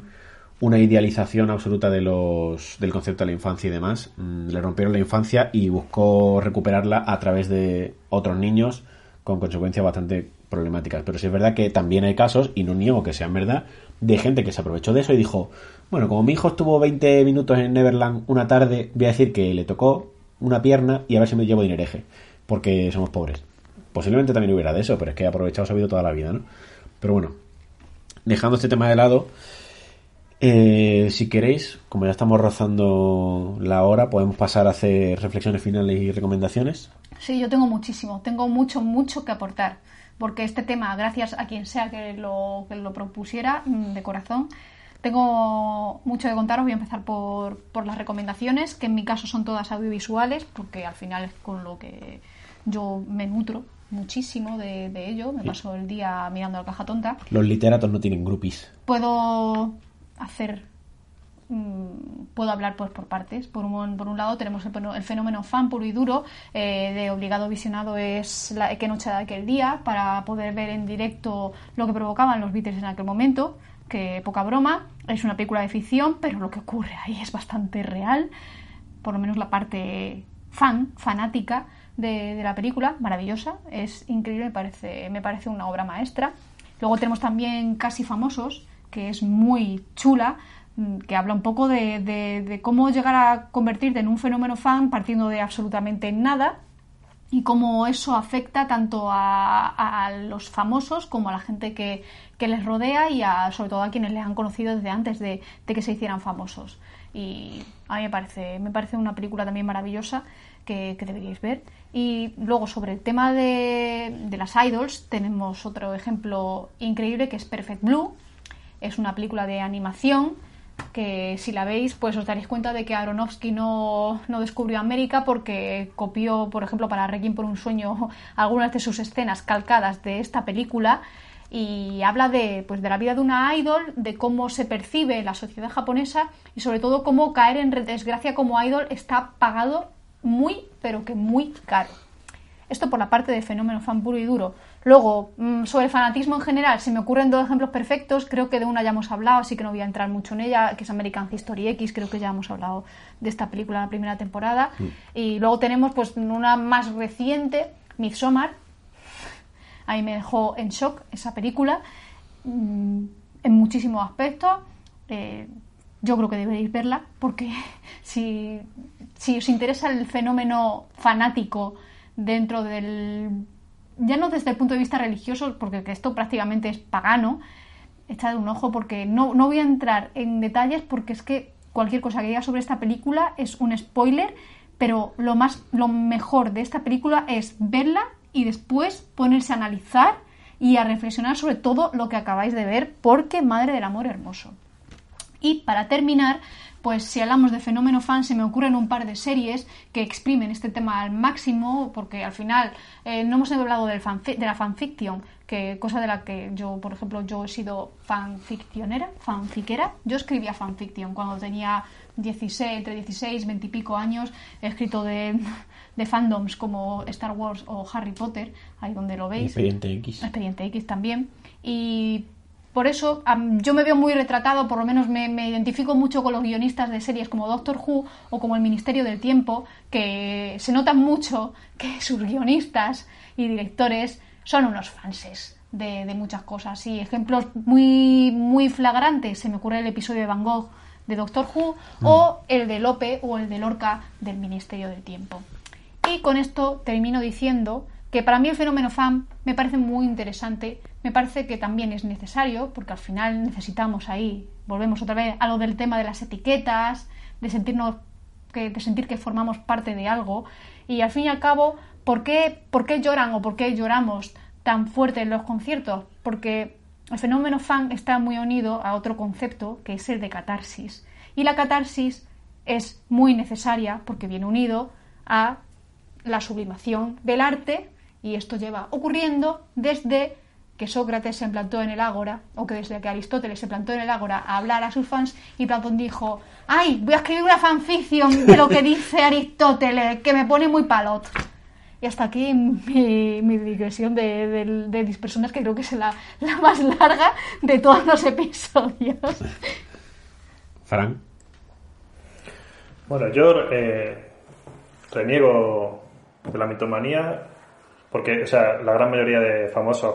una idealización absoluta de los, del concepto de la infancia y demás, mm, le rompieron la infancia y buscó recuperarla a través de otros niños con consecuencias bastante problemáticas. Pero sí es verdad que también hay casos, y no niego que sean verdad, de gente que se aprovechó de eso y dijo, bueno, como mi hijo estuvo 20 minutos en Neverland una tarde, voy a decir que le tocó una pierna y a ver si me llevo dinereje, porque somos pobres. Posiblemente también hubiera de eso, pero es que aprovechado ha habido toda la vida, ¿no? Pero bueno, dejando este tema de lado, eh, si queréis, como ya estamos rozando la hora, podemos pasar a hacer reflexiones finales y recomendaciones. Sí, yo tengo muchísimo, tengo mucho, mucho que aportar. Porque este tema, gracias a quien sea que lo, que lo propusiera, mm, de corazón, tengo mucho que contaros. Voy a empezar por, por las recomendaciones, que en mi caso son todas audiovisuales, porque al final es con lo que yo me nutro muchísimo de, de ello. Me paso el día mirando la caja tonta. Los literatos no tienen groupies. puedo hacer mm, puedo hablar pues por partes por un, por un lado tenemos el, fenó- el fenómeno fan puro y duro eh, de obligado visionado es la qué noche de aquel día para poder ver en directo lo que provocaban los Beatles en aquel momento que poca broma es una película de ficción pero lo que ocurre ahí es bastante real por lo menos la parte fan, fanática de, de la película, maravillosa, es increíble, me parece, me parece una obra maestra. Luego tenemos también Casi Famosos, que es muy chula, mm, que habla un poco de, cómo llegar a convertirte en un fenómeno fan partiendo de absolutamente nada y cómo eso afecta tanto a, los famosos como a la gente que, les rodea y a, sobre todo a quienes les han conocido desde antes de, que se hicieran famosos. Y a mí me parece, me parece una película también maravillosa que, que deberíais ver. Y luego sobre el tema de, de las idols tenemos otro ejemplo increíble que es Perfect Blue. Es una película de animación que si la veis pues os daréis cuenta de que Aronofsky no, no descubrió América porque copió, por ejemplo, para Requiem por un sueño algunas de sus escenas calcadas de esta película y habla de, pues, de la vida de una idol, de cómo se percibe la sociedad japonesa y sobre todo cómo caer en desgracia como idol está pagado muy, pero que muy caro. Esto por la parte de fenómeno fan puro y duro. Luego, mm, sobre el fanatismo en general, se me ocurren dos ejemplos perfectos. Creo que de una ya hemos hablado, así que no voy a entrar mucho en ella, que es American History X. Creo que ya hemos hablado de esta película en la primera temporada. Y luego tenemos pues una más reciente, Midsommar. Ahí me dejó en shock esa película, mm, en muchísimos aspectos. Eh, yo creo que deberéis verla, porque si, si os interesa el fenómeno fanático dentro del ya no desde el punto de vista religioso, porque esto prácticamente es pagano, echad un ojo porque no, no voy a entrar en detalles porque es que cualquier cosa que diga sobre esta película es un spoiler, pero lo más lo mejor de esta película es verla y después ponerse a analizar y a reflexionar sobre todo lo que acabáis de ver, porque madre del amor hermoso. Y para terminar, pues si hablamos de fenómeno fan, se me ocurren un par de series que exprimen este tema al máximo, porque al final eh, no hemos hablado del de la fanfiction, que cosa de la que yo, por ejemplo, yo he sido fanficcionera, fanfiquera. Yo escribía fanfiction cuando tenía 16, entre 16 y 20 y pico años, he escrito de, de fandoms como Star Wars o Harry Potter, ahí donde lo veis. Expediente X. Expediente X también. Y por eso yo me veo muy retratado, por lo menos me, identifico mucho con los guionistas de series como Doctor Who o como el Ministerio del Tiempo, que se nota mucho que sus guionistas y directores son unos fanses de, muchas cosas. Y ejemplos muy, muy flagrantes, se me ocurre el episodio de Van Gogh de Doctor Who mm. o el de Lope o el de Lorca del Ministerio del Tiempo. Y con esto termino diciendo que para mí el fenómeno fan me parece muy interesante, me parece que también es necesario, porque al final necesitamos ahí, volvemos otra vez a lo del tema de las etiquetas, de sentirnos que, de sentir que formamos parte de algo, y al fin y al cabo, ¿por qué, ¿por qué lloran o por qué lloramos tan fuerte en los conciertos? Porque el fenómeno fan está muy unido a otro concepto que es el de catarsis. Y la catarsis es muy necesaria porque viene unido a la sublimación del arte y esto lleva ocurriendo desde que Sócrates se plantó en el Ágora, o que desde que Aristóteles se plantó en el Ágora a hablar a sus fans, y Platón dijo, ¡ay, voy a escribir una fanfiction de lo que dice Aristóteles, que me pone muy palot! Y hasta aquí mi, digresión de, de, mis personas, que creo que es la, más larga de todos los episodios. Fran. Bueno, yo eh, reniego de la mitomanía porque, o sea, la gran mayoría de famosos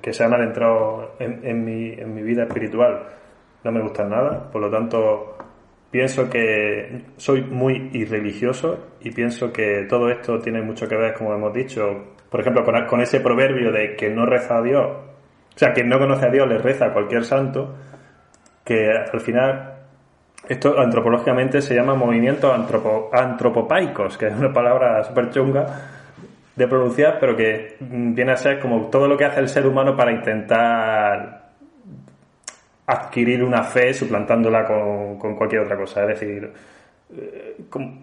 que se han adentrado en, mi, en mi vida espiritual no me gustan nada, por lo tanto pienso que soy muy irreligioso y pienso que todo esto tiene mucho que ver, como hemos dicho, por ejemplo, con, con ese proverbio de que no reza a Dios, o sea, quien no conoce a Dios le reza a cualquier santo, que al final esto antropológicamente se llama movimientos antropo, antropopaicos, que es una palabra súper chunga, de pronunciar, pero que viene a ser como todo lo que hace el ser humano para intentar adquirir una fe suplantándola con, cualquier otra cosa. Es decir, eh,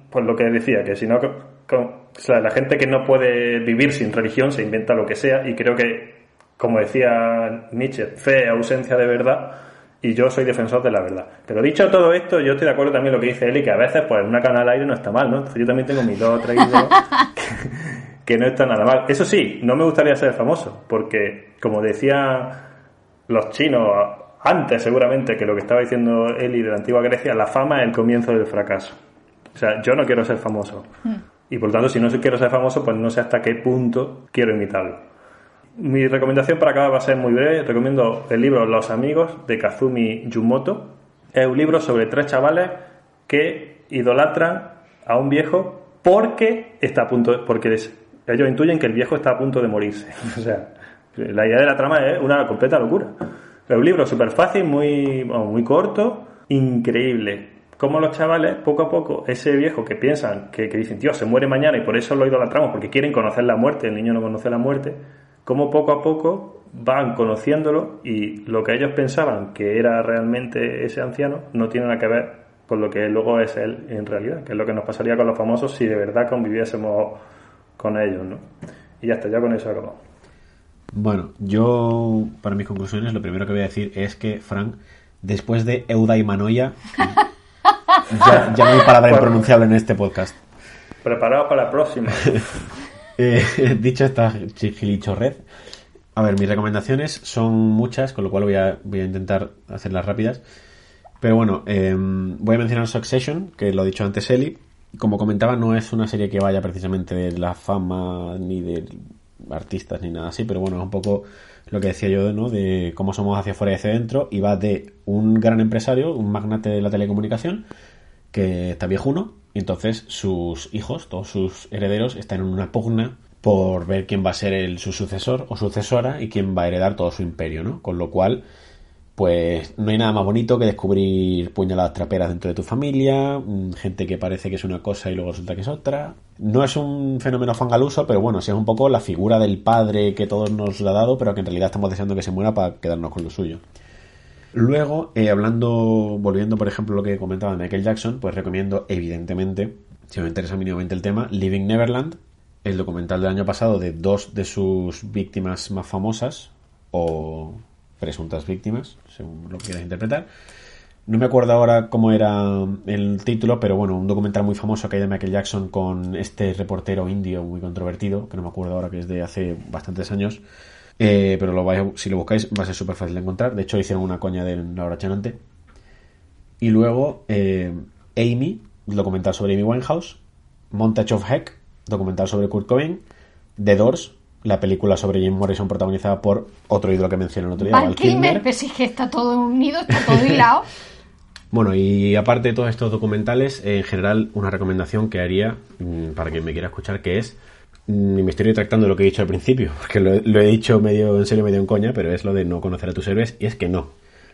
pues lo que decía, que si no, la gente que no puede vivir sin religión se inventa lo que sea y creo que, como decía Nietzsche, fe, ausencia de verdad, y yo soy defensor de la verdad. Pero dicho todo esto, yo estoy de acuerdo también con lo que dice Eli, que a veces pues una canal al aire no está mal, ¿no? Entonces yo también tengo mis dos o tres que no está nada mal. Eso sí, no me gustaría ser famoso, porque como decía los chinos antes seguramente que lo que estaba diciendo Eli de la antigua Grecia, la fama es el comienzo del fracaso. O sea, yo no quiero ser famoso. Hmm. Y por lo tanto, si no quiero ser famoso, pues no sé hasta qué punto quiero imitarlo. Mi recomendación para acabar va a ser muy breve. Recomiendo el libro Los amigos de Kazumi Yumoto. Es un libro sobre tres chavales que idolatran a un viejo porque está a punto, porque ellos intuyen que el viejo está a punto de morirse. o sea, la idea de la trama es una completa locura. Es un libro súper fácil, muy, muy corto, increíble. Como los chavales, poco a poco, ese viejo que piensan, que, dicen, tío, se muere mañana y por eso lo idolatramos, porque quieren conocer la muerte, el niño no conoce la muerte, como poco a poco van conociéndolo y lo que ellos pensaban que era realmente ese anciano no tiene nada que ver con lo que luego es él en realidad, que es lo que nos pasaría con los famosos si de verdad conviviésemos con ellos, ¿no? Y ya está, ya con eso acabado. Bueno, yo, para mis conclusiones, lo primero que voy a decir es que, Frank, después de Euda y Manoia, ya, no hay palabra impronunciable en este podcast. Preparado para la próxima. eh, dicho esta red A ver, mis recomendaciones son muchas, con lo cual voy a, voy a intentar hacerlas rápidas. Pero bueno, eh, voy a mencionar Succession, que lo ha dicho antes Eli. Como comentaba, no es una serie que vaya precisamente de la fama ni de artistas ni nada así, pero bueno, es un poco lo que decía yo, ¿no? De cómo somos hacia afuera y hacia adentro. Y va de un gran empresario, un magnate de la telecomunicación, que está viejuno, y entonces sus hijos, todos sus herederos, están en una pugna por ver quién va a ser el, su sucesor o sucesora y quién va a heredar todo su imperio, ¿no? Con lo cual, pues no hay nada más bonito que descubrir puñaladas traperas dentro de tu familia, mm, gente que parece que es una cosa y luego resulta que es otra. No es un fenómeno fangaluso, pero bueno, sí es un poco la figura del padre que todos nos ha dado, pero que en realidad estamos deseando que se muera para quedarnos con lo suyo. Luego, eh, hablando, volviendo por ejemplo a lo que comentaba Michael Jackson, pues recomiendo evidentemente, si me interesa mínimamente el tema, Living Neverland, el documental del año pasado de dos de sus víctimas más famosas, o presuntas víctimas, según lo quieras interpretar. No me acuerdo ahora cómo era el título, pero bueno, un documental muy famoso que hay de Michael Jackson con este reportero indio muy controvertido, que no me acuerdo ahora que es de hace bastantes años. Eh, pero lo vais si lo buscáis va a ser súper fácil de encontrar. De hecho, hicieron una coña de la hora chanante. Y luego eh, Amy, documental sobre Amy Winehouse. Montage of Heck, documental sobre Kurt Cobain. The Doors, la película sobre Jim Morrison protagonizada por otro ídolo que mencioné el otro día, Val Val Kilmer, Kilmer. pero si es que está todo unido, está todo hilado. Bueno, y aparte de todos estos documentales, en general, una recomendación que haría mm, para quien me quiera escuchar, que es, mm, y me estoy retractando lo que he dicho al principio, porque lo, lo he dicho medio en serio, medio en coña, pero es lo de no conocer a tus héroes, y es que no,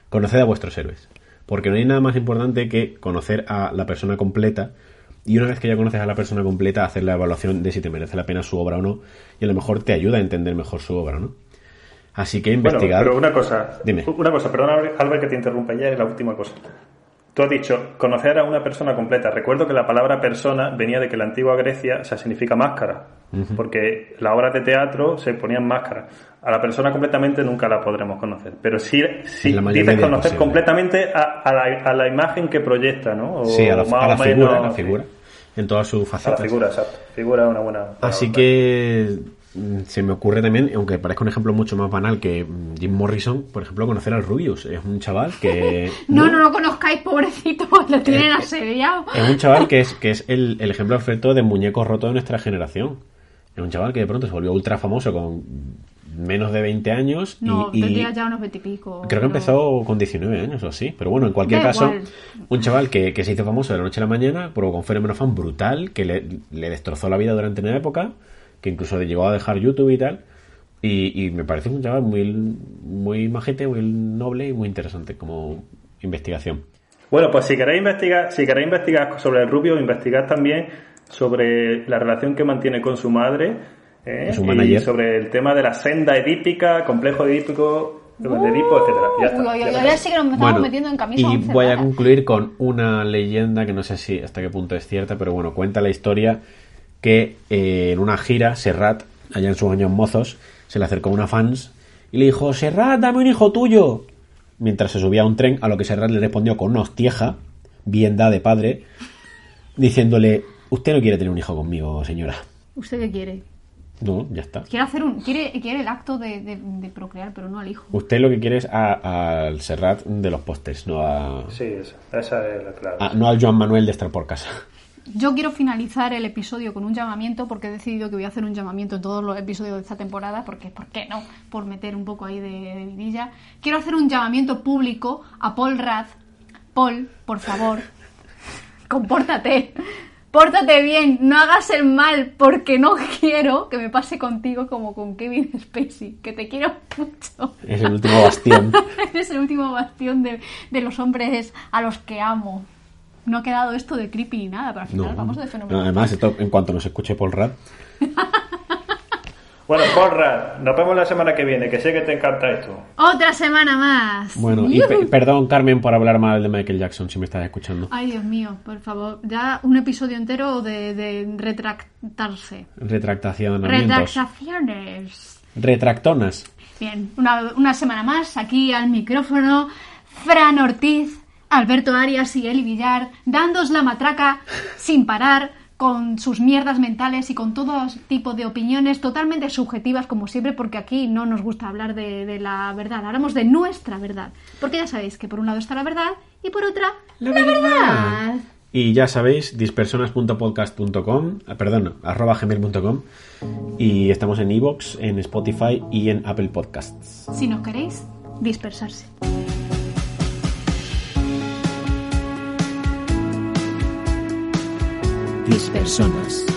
conoced a vuestros héroes. Porque no hay nada más importante que conocer a la persona completa, y una vez que ya conoces a la persona completa, hacer la evaluación de si te merece la pena su obra o no, y a lo mejor te ayuda a entender mejor su obra, ¿no? Así que Bueno, investigar... pero una cosa, Dime. una cosa, perdona Albert que te interrumpa ya, es la última cosa. Tú has dicho conocer a una persona completa. Recuerdo que la palabra persona venía de que la antigua Grecia o sea, significa máscara, porque las obras de teatro se ponían máscara. A la persona completamente nunca la podremos conocer, pero sí, dices conocer posible. completamente a, a la, a la imagen que proyecta, ¿no? O Sí, a la, más a la o figura, menos- la figura, en todas sus facetas. figura, exacto. Figura una buena. Así buena- que mm, se me ocurre también, aunque parezca un ejemplo mucho más banal que mm, Jim Morrison, por ejemplo, conocer al Rubius. Es un chaval que... No, no lo conozcáis, pobrecito, lo tienen asediado. Es un chaval que es, que es el, el ejemplo perfecto de muñeco roto de nuestra generación. Es un chaval que de pronto se volvió ultra famoso con menos de 20 años y, No, y tendría ya unos veintipico. creo que empezó con 19 años o así. Pero bueno, en cualquier Da caso, igual. un chaval que, que se hizo famoso de la noche a la mañana, provocó un fenómeno fan brutal que le, le destrozó la vida durante una época, que incluso llegó a dejar YouTube y tal. Y, y me parece un chaval muy, muy majete, muy noble y muy interesante como investigación. Bueno, pues si queréis investigar, si queréis investigar sobre el rubio, investigad también sobre la relación que mantiene con su madre ¿eh? Su y manager. sobre el tema de la senda edípica, complejo edípico, de Edipo, etcétera. Ya está, Uy, ya uy, uy, está. ahora sí que nos estamos Bueno, metiendo en camisa y voy a concluir con una leyenda que no sé si hasta qué punto es cierta, pero bueno, cuenta la historia que eh, en una gira Serrat, allá en sus años mozos, se le acercó una fans y le dijo, Serrat, dame un hijo tuyo. Mientras se subía a un tren, a lo que Serrat le respondió con una hostieja, bien da de padre, diciéndole, usted no quiere tener un hijo conmigo, señora. ¿Usted qué quiere? No, ya está. Quiere hacer un, quiere, quiere el acto de, de- de procrear, pero no al hijo. Usted lo que quiere es a- al Serrat de los postes, no a, Sí, esa, esa es la clave. a- no al Joan Manuel de estar por casa. Yo quiero finalizar el episodio con un llamamiento porque he decidido que voy a hacer un llamamiento en todos los episodios de esta temporada porque, ¿por qué no? Por meter un poco ahí de, de vidilla. Quiero hacer un llamamiento público a Paul Rath. Paul, por favor, compórtate. Pórtate bien, no hagas el mal porque no quiero que me pase contigo como con Kevin Spacey, que te quiero mucho. Es el último bastión. Eres el último bastión de, de los hombres a los que amo. No ha quedado esto de creepy ni nada, pero al final No. vamos de fenómeno. No, además, esto, en cuanto nos escuche Paul Rudd, Bueno, porra, nos vemos la semana que viene, que sé que te encanta esto. Otra semana más. Bueno, y pe- perdón, Carmen, por hablar mal de Michael Jackson, si me estás escuchando. Ay, Dios mío, por favor. Ya un episodio entero de, de retractarse. Retractacionamientos. Retractaciones. Retractonas. Bien, una, una semana más aquí al micrófono. Fran Ortiz, Alberto Arias y Eli Villar, dándos la matraca sin parar con sus mierdas mentales y con todo tipo de opiniones totalmente subjetivas, como siempre, porque aquí no nos gusta hablar de, de la verdad, hablamos de nuestra verdad. Porque ya sabéis que por un lado está la verdad y por otra la, verdad. Y ya sabéis, dispersonas.podcast.com, ah, perdón, arroba gmail.com y estamos en iVoox, en Spotify y en Apple Podcasts. Si no queréis, dispersarse. Dispersonas.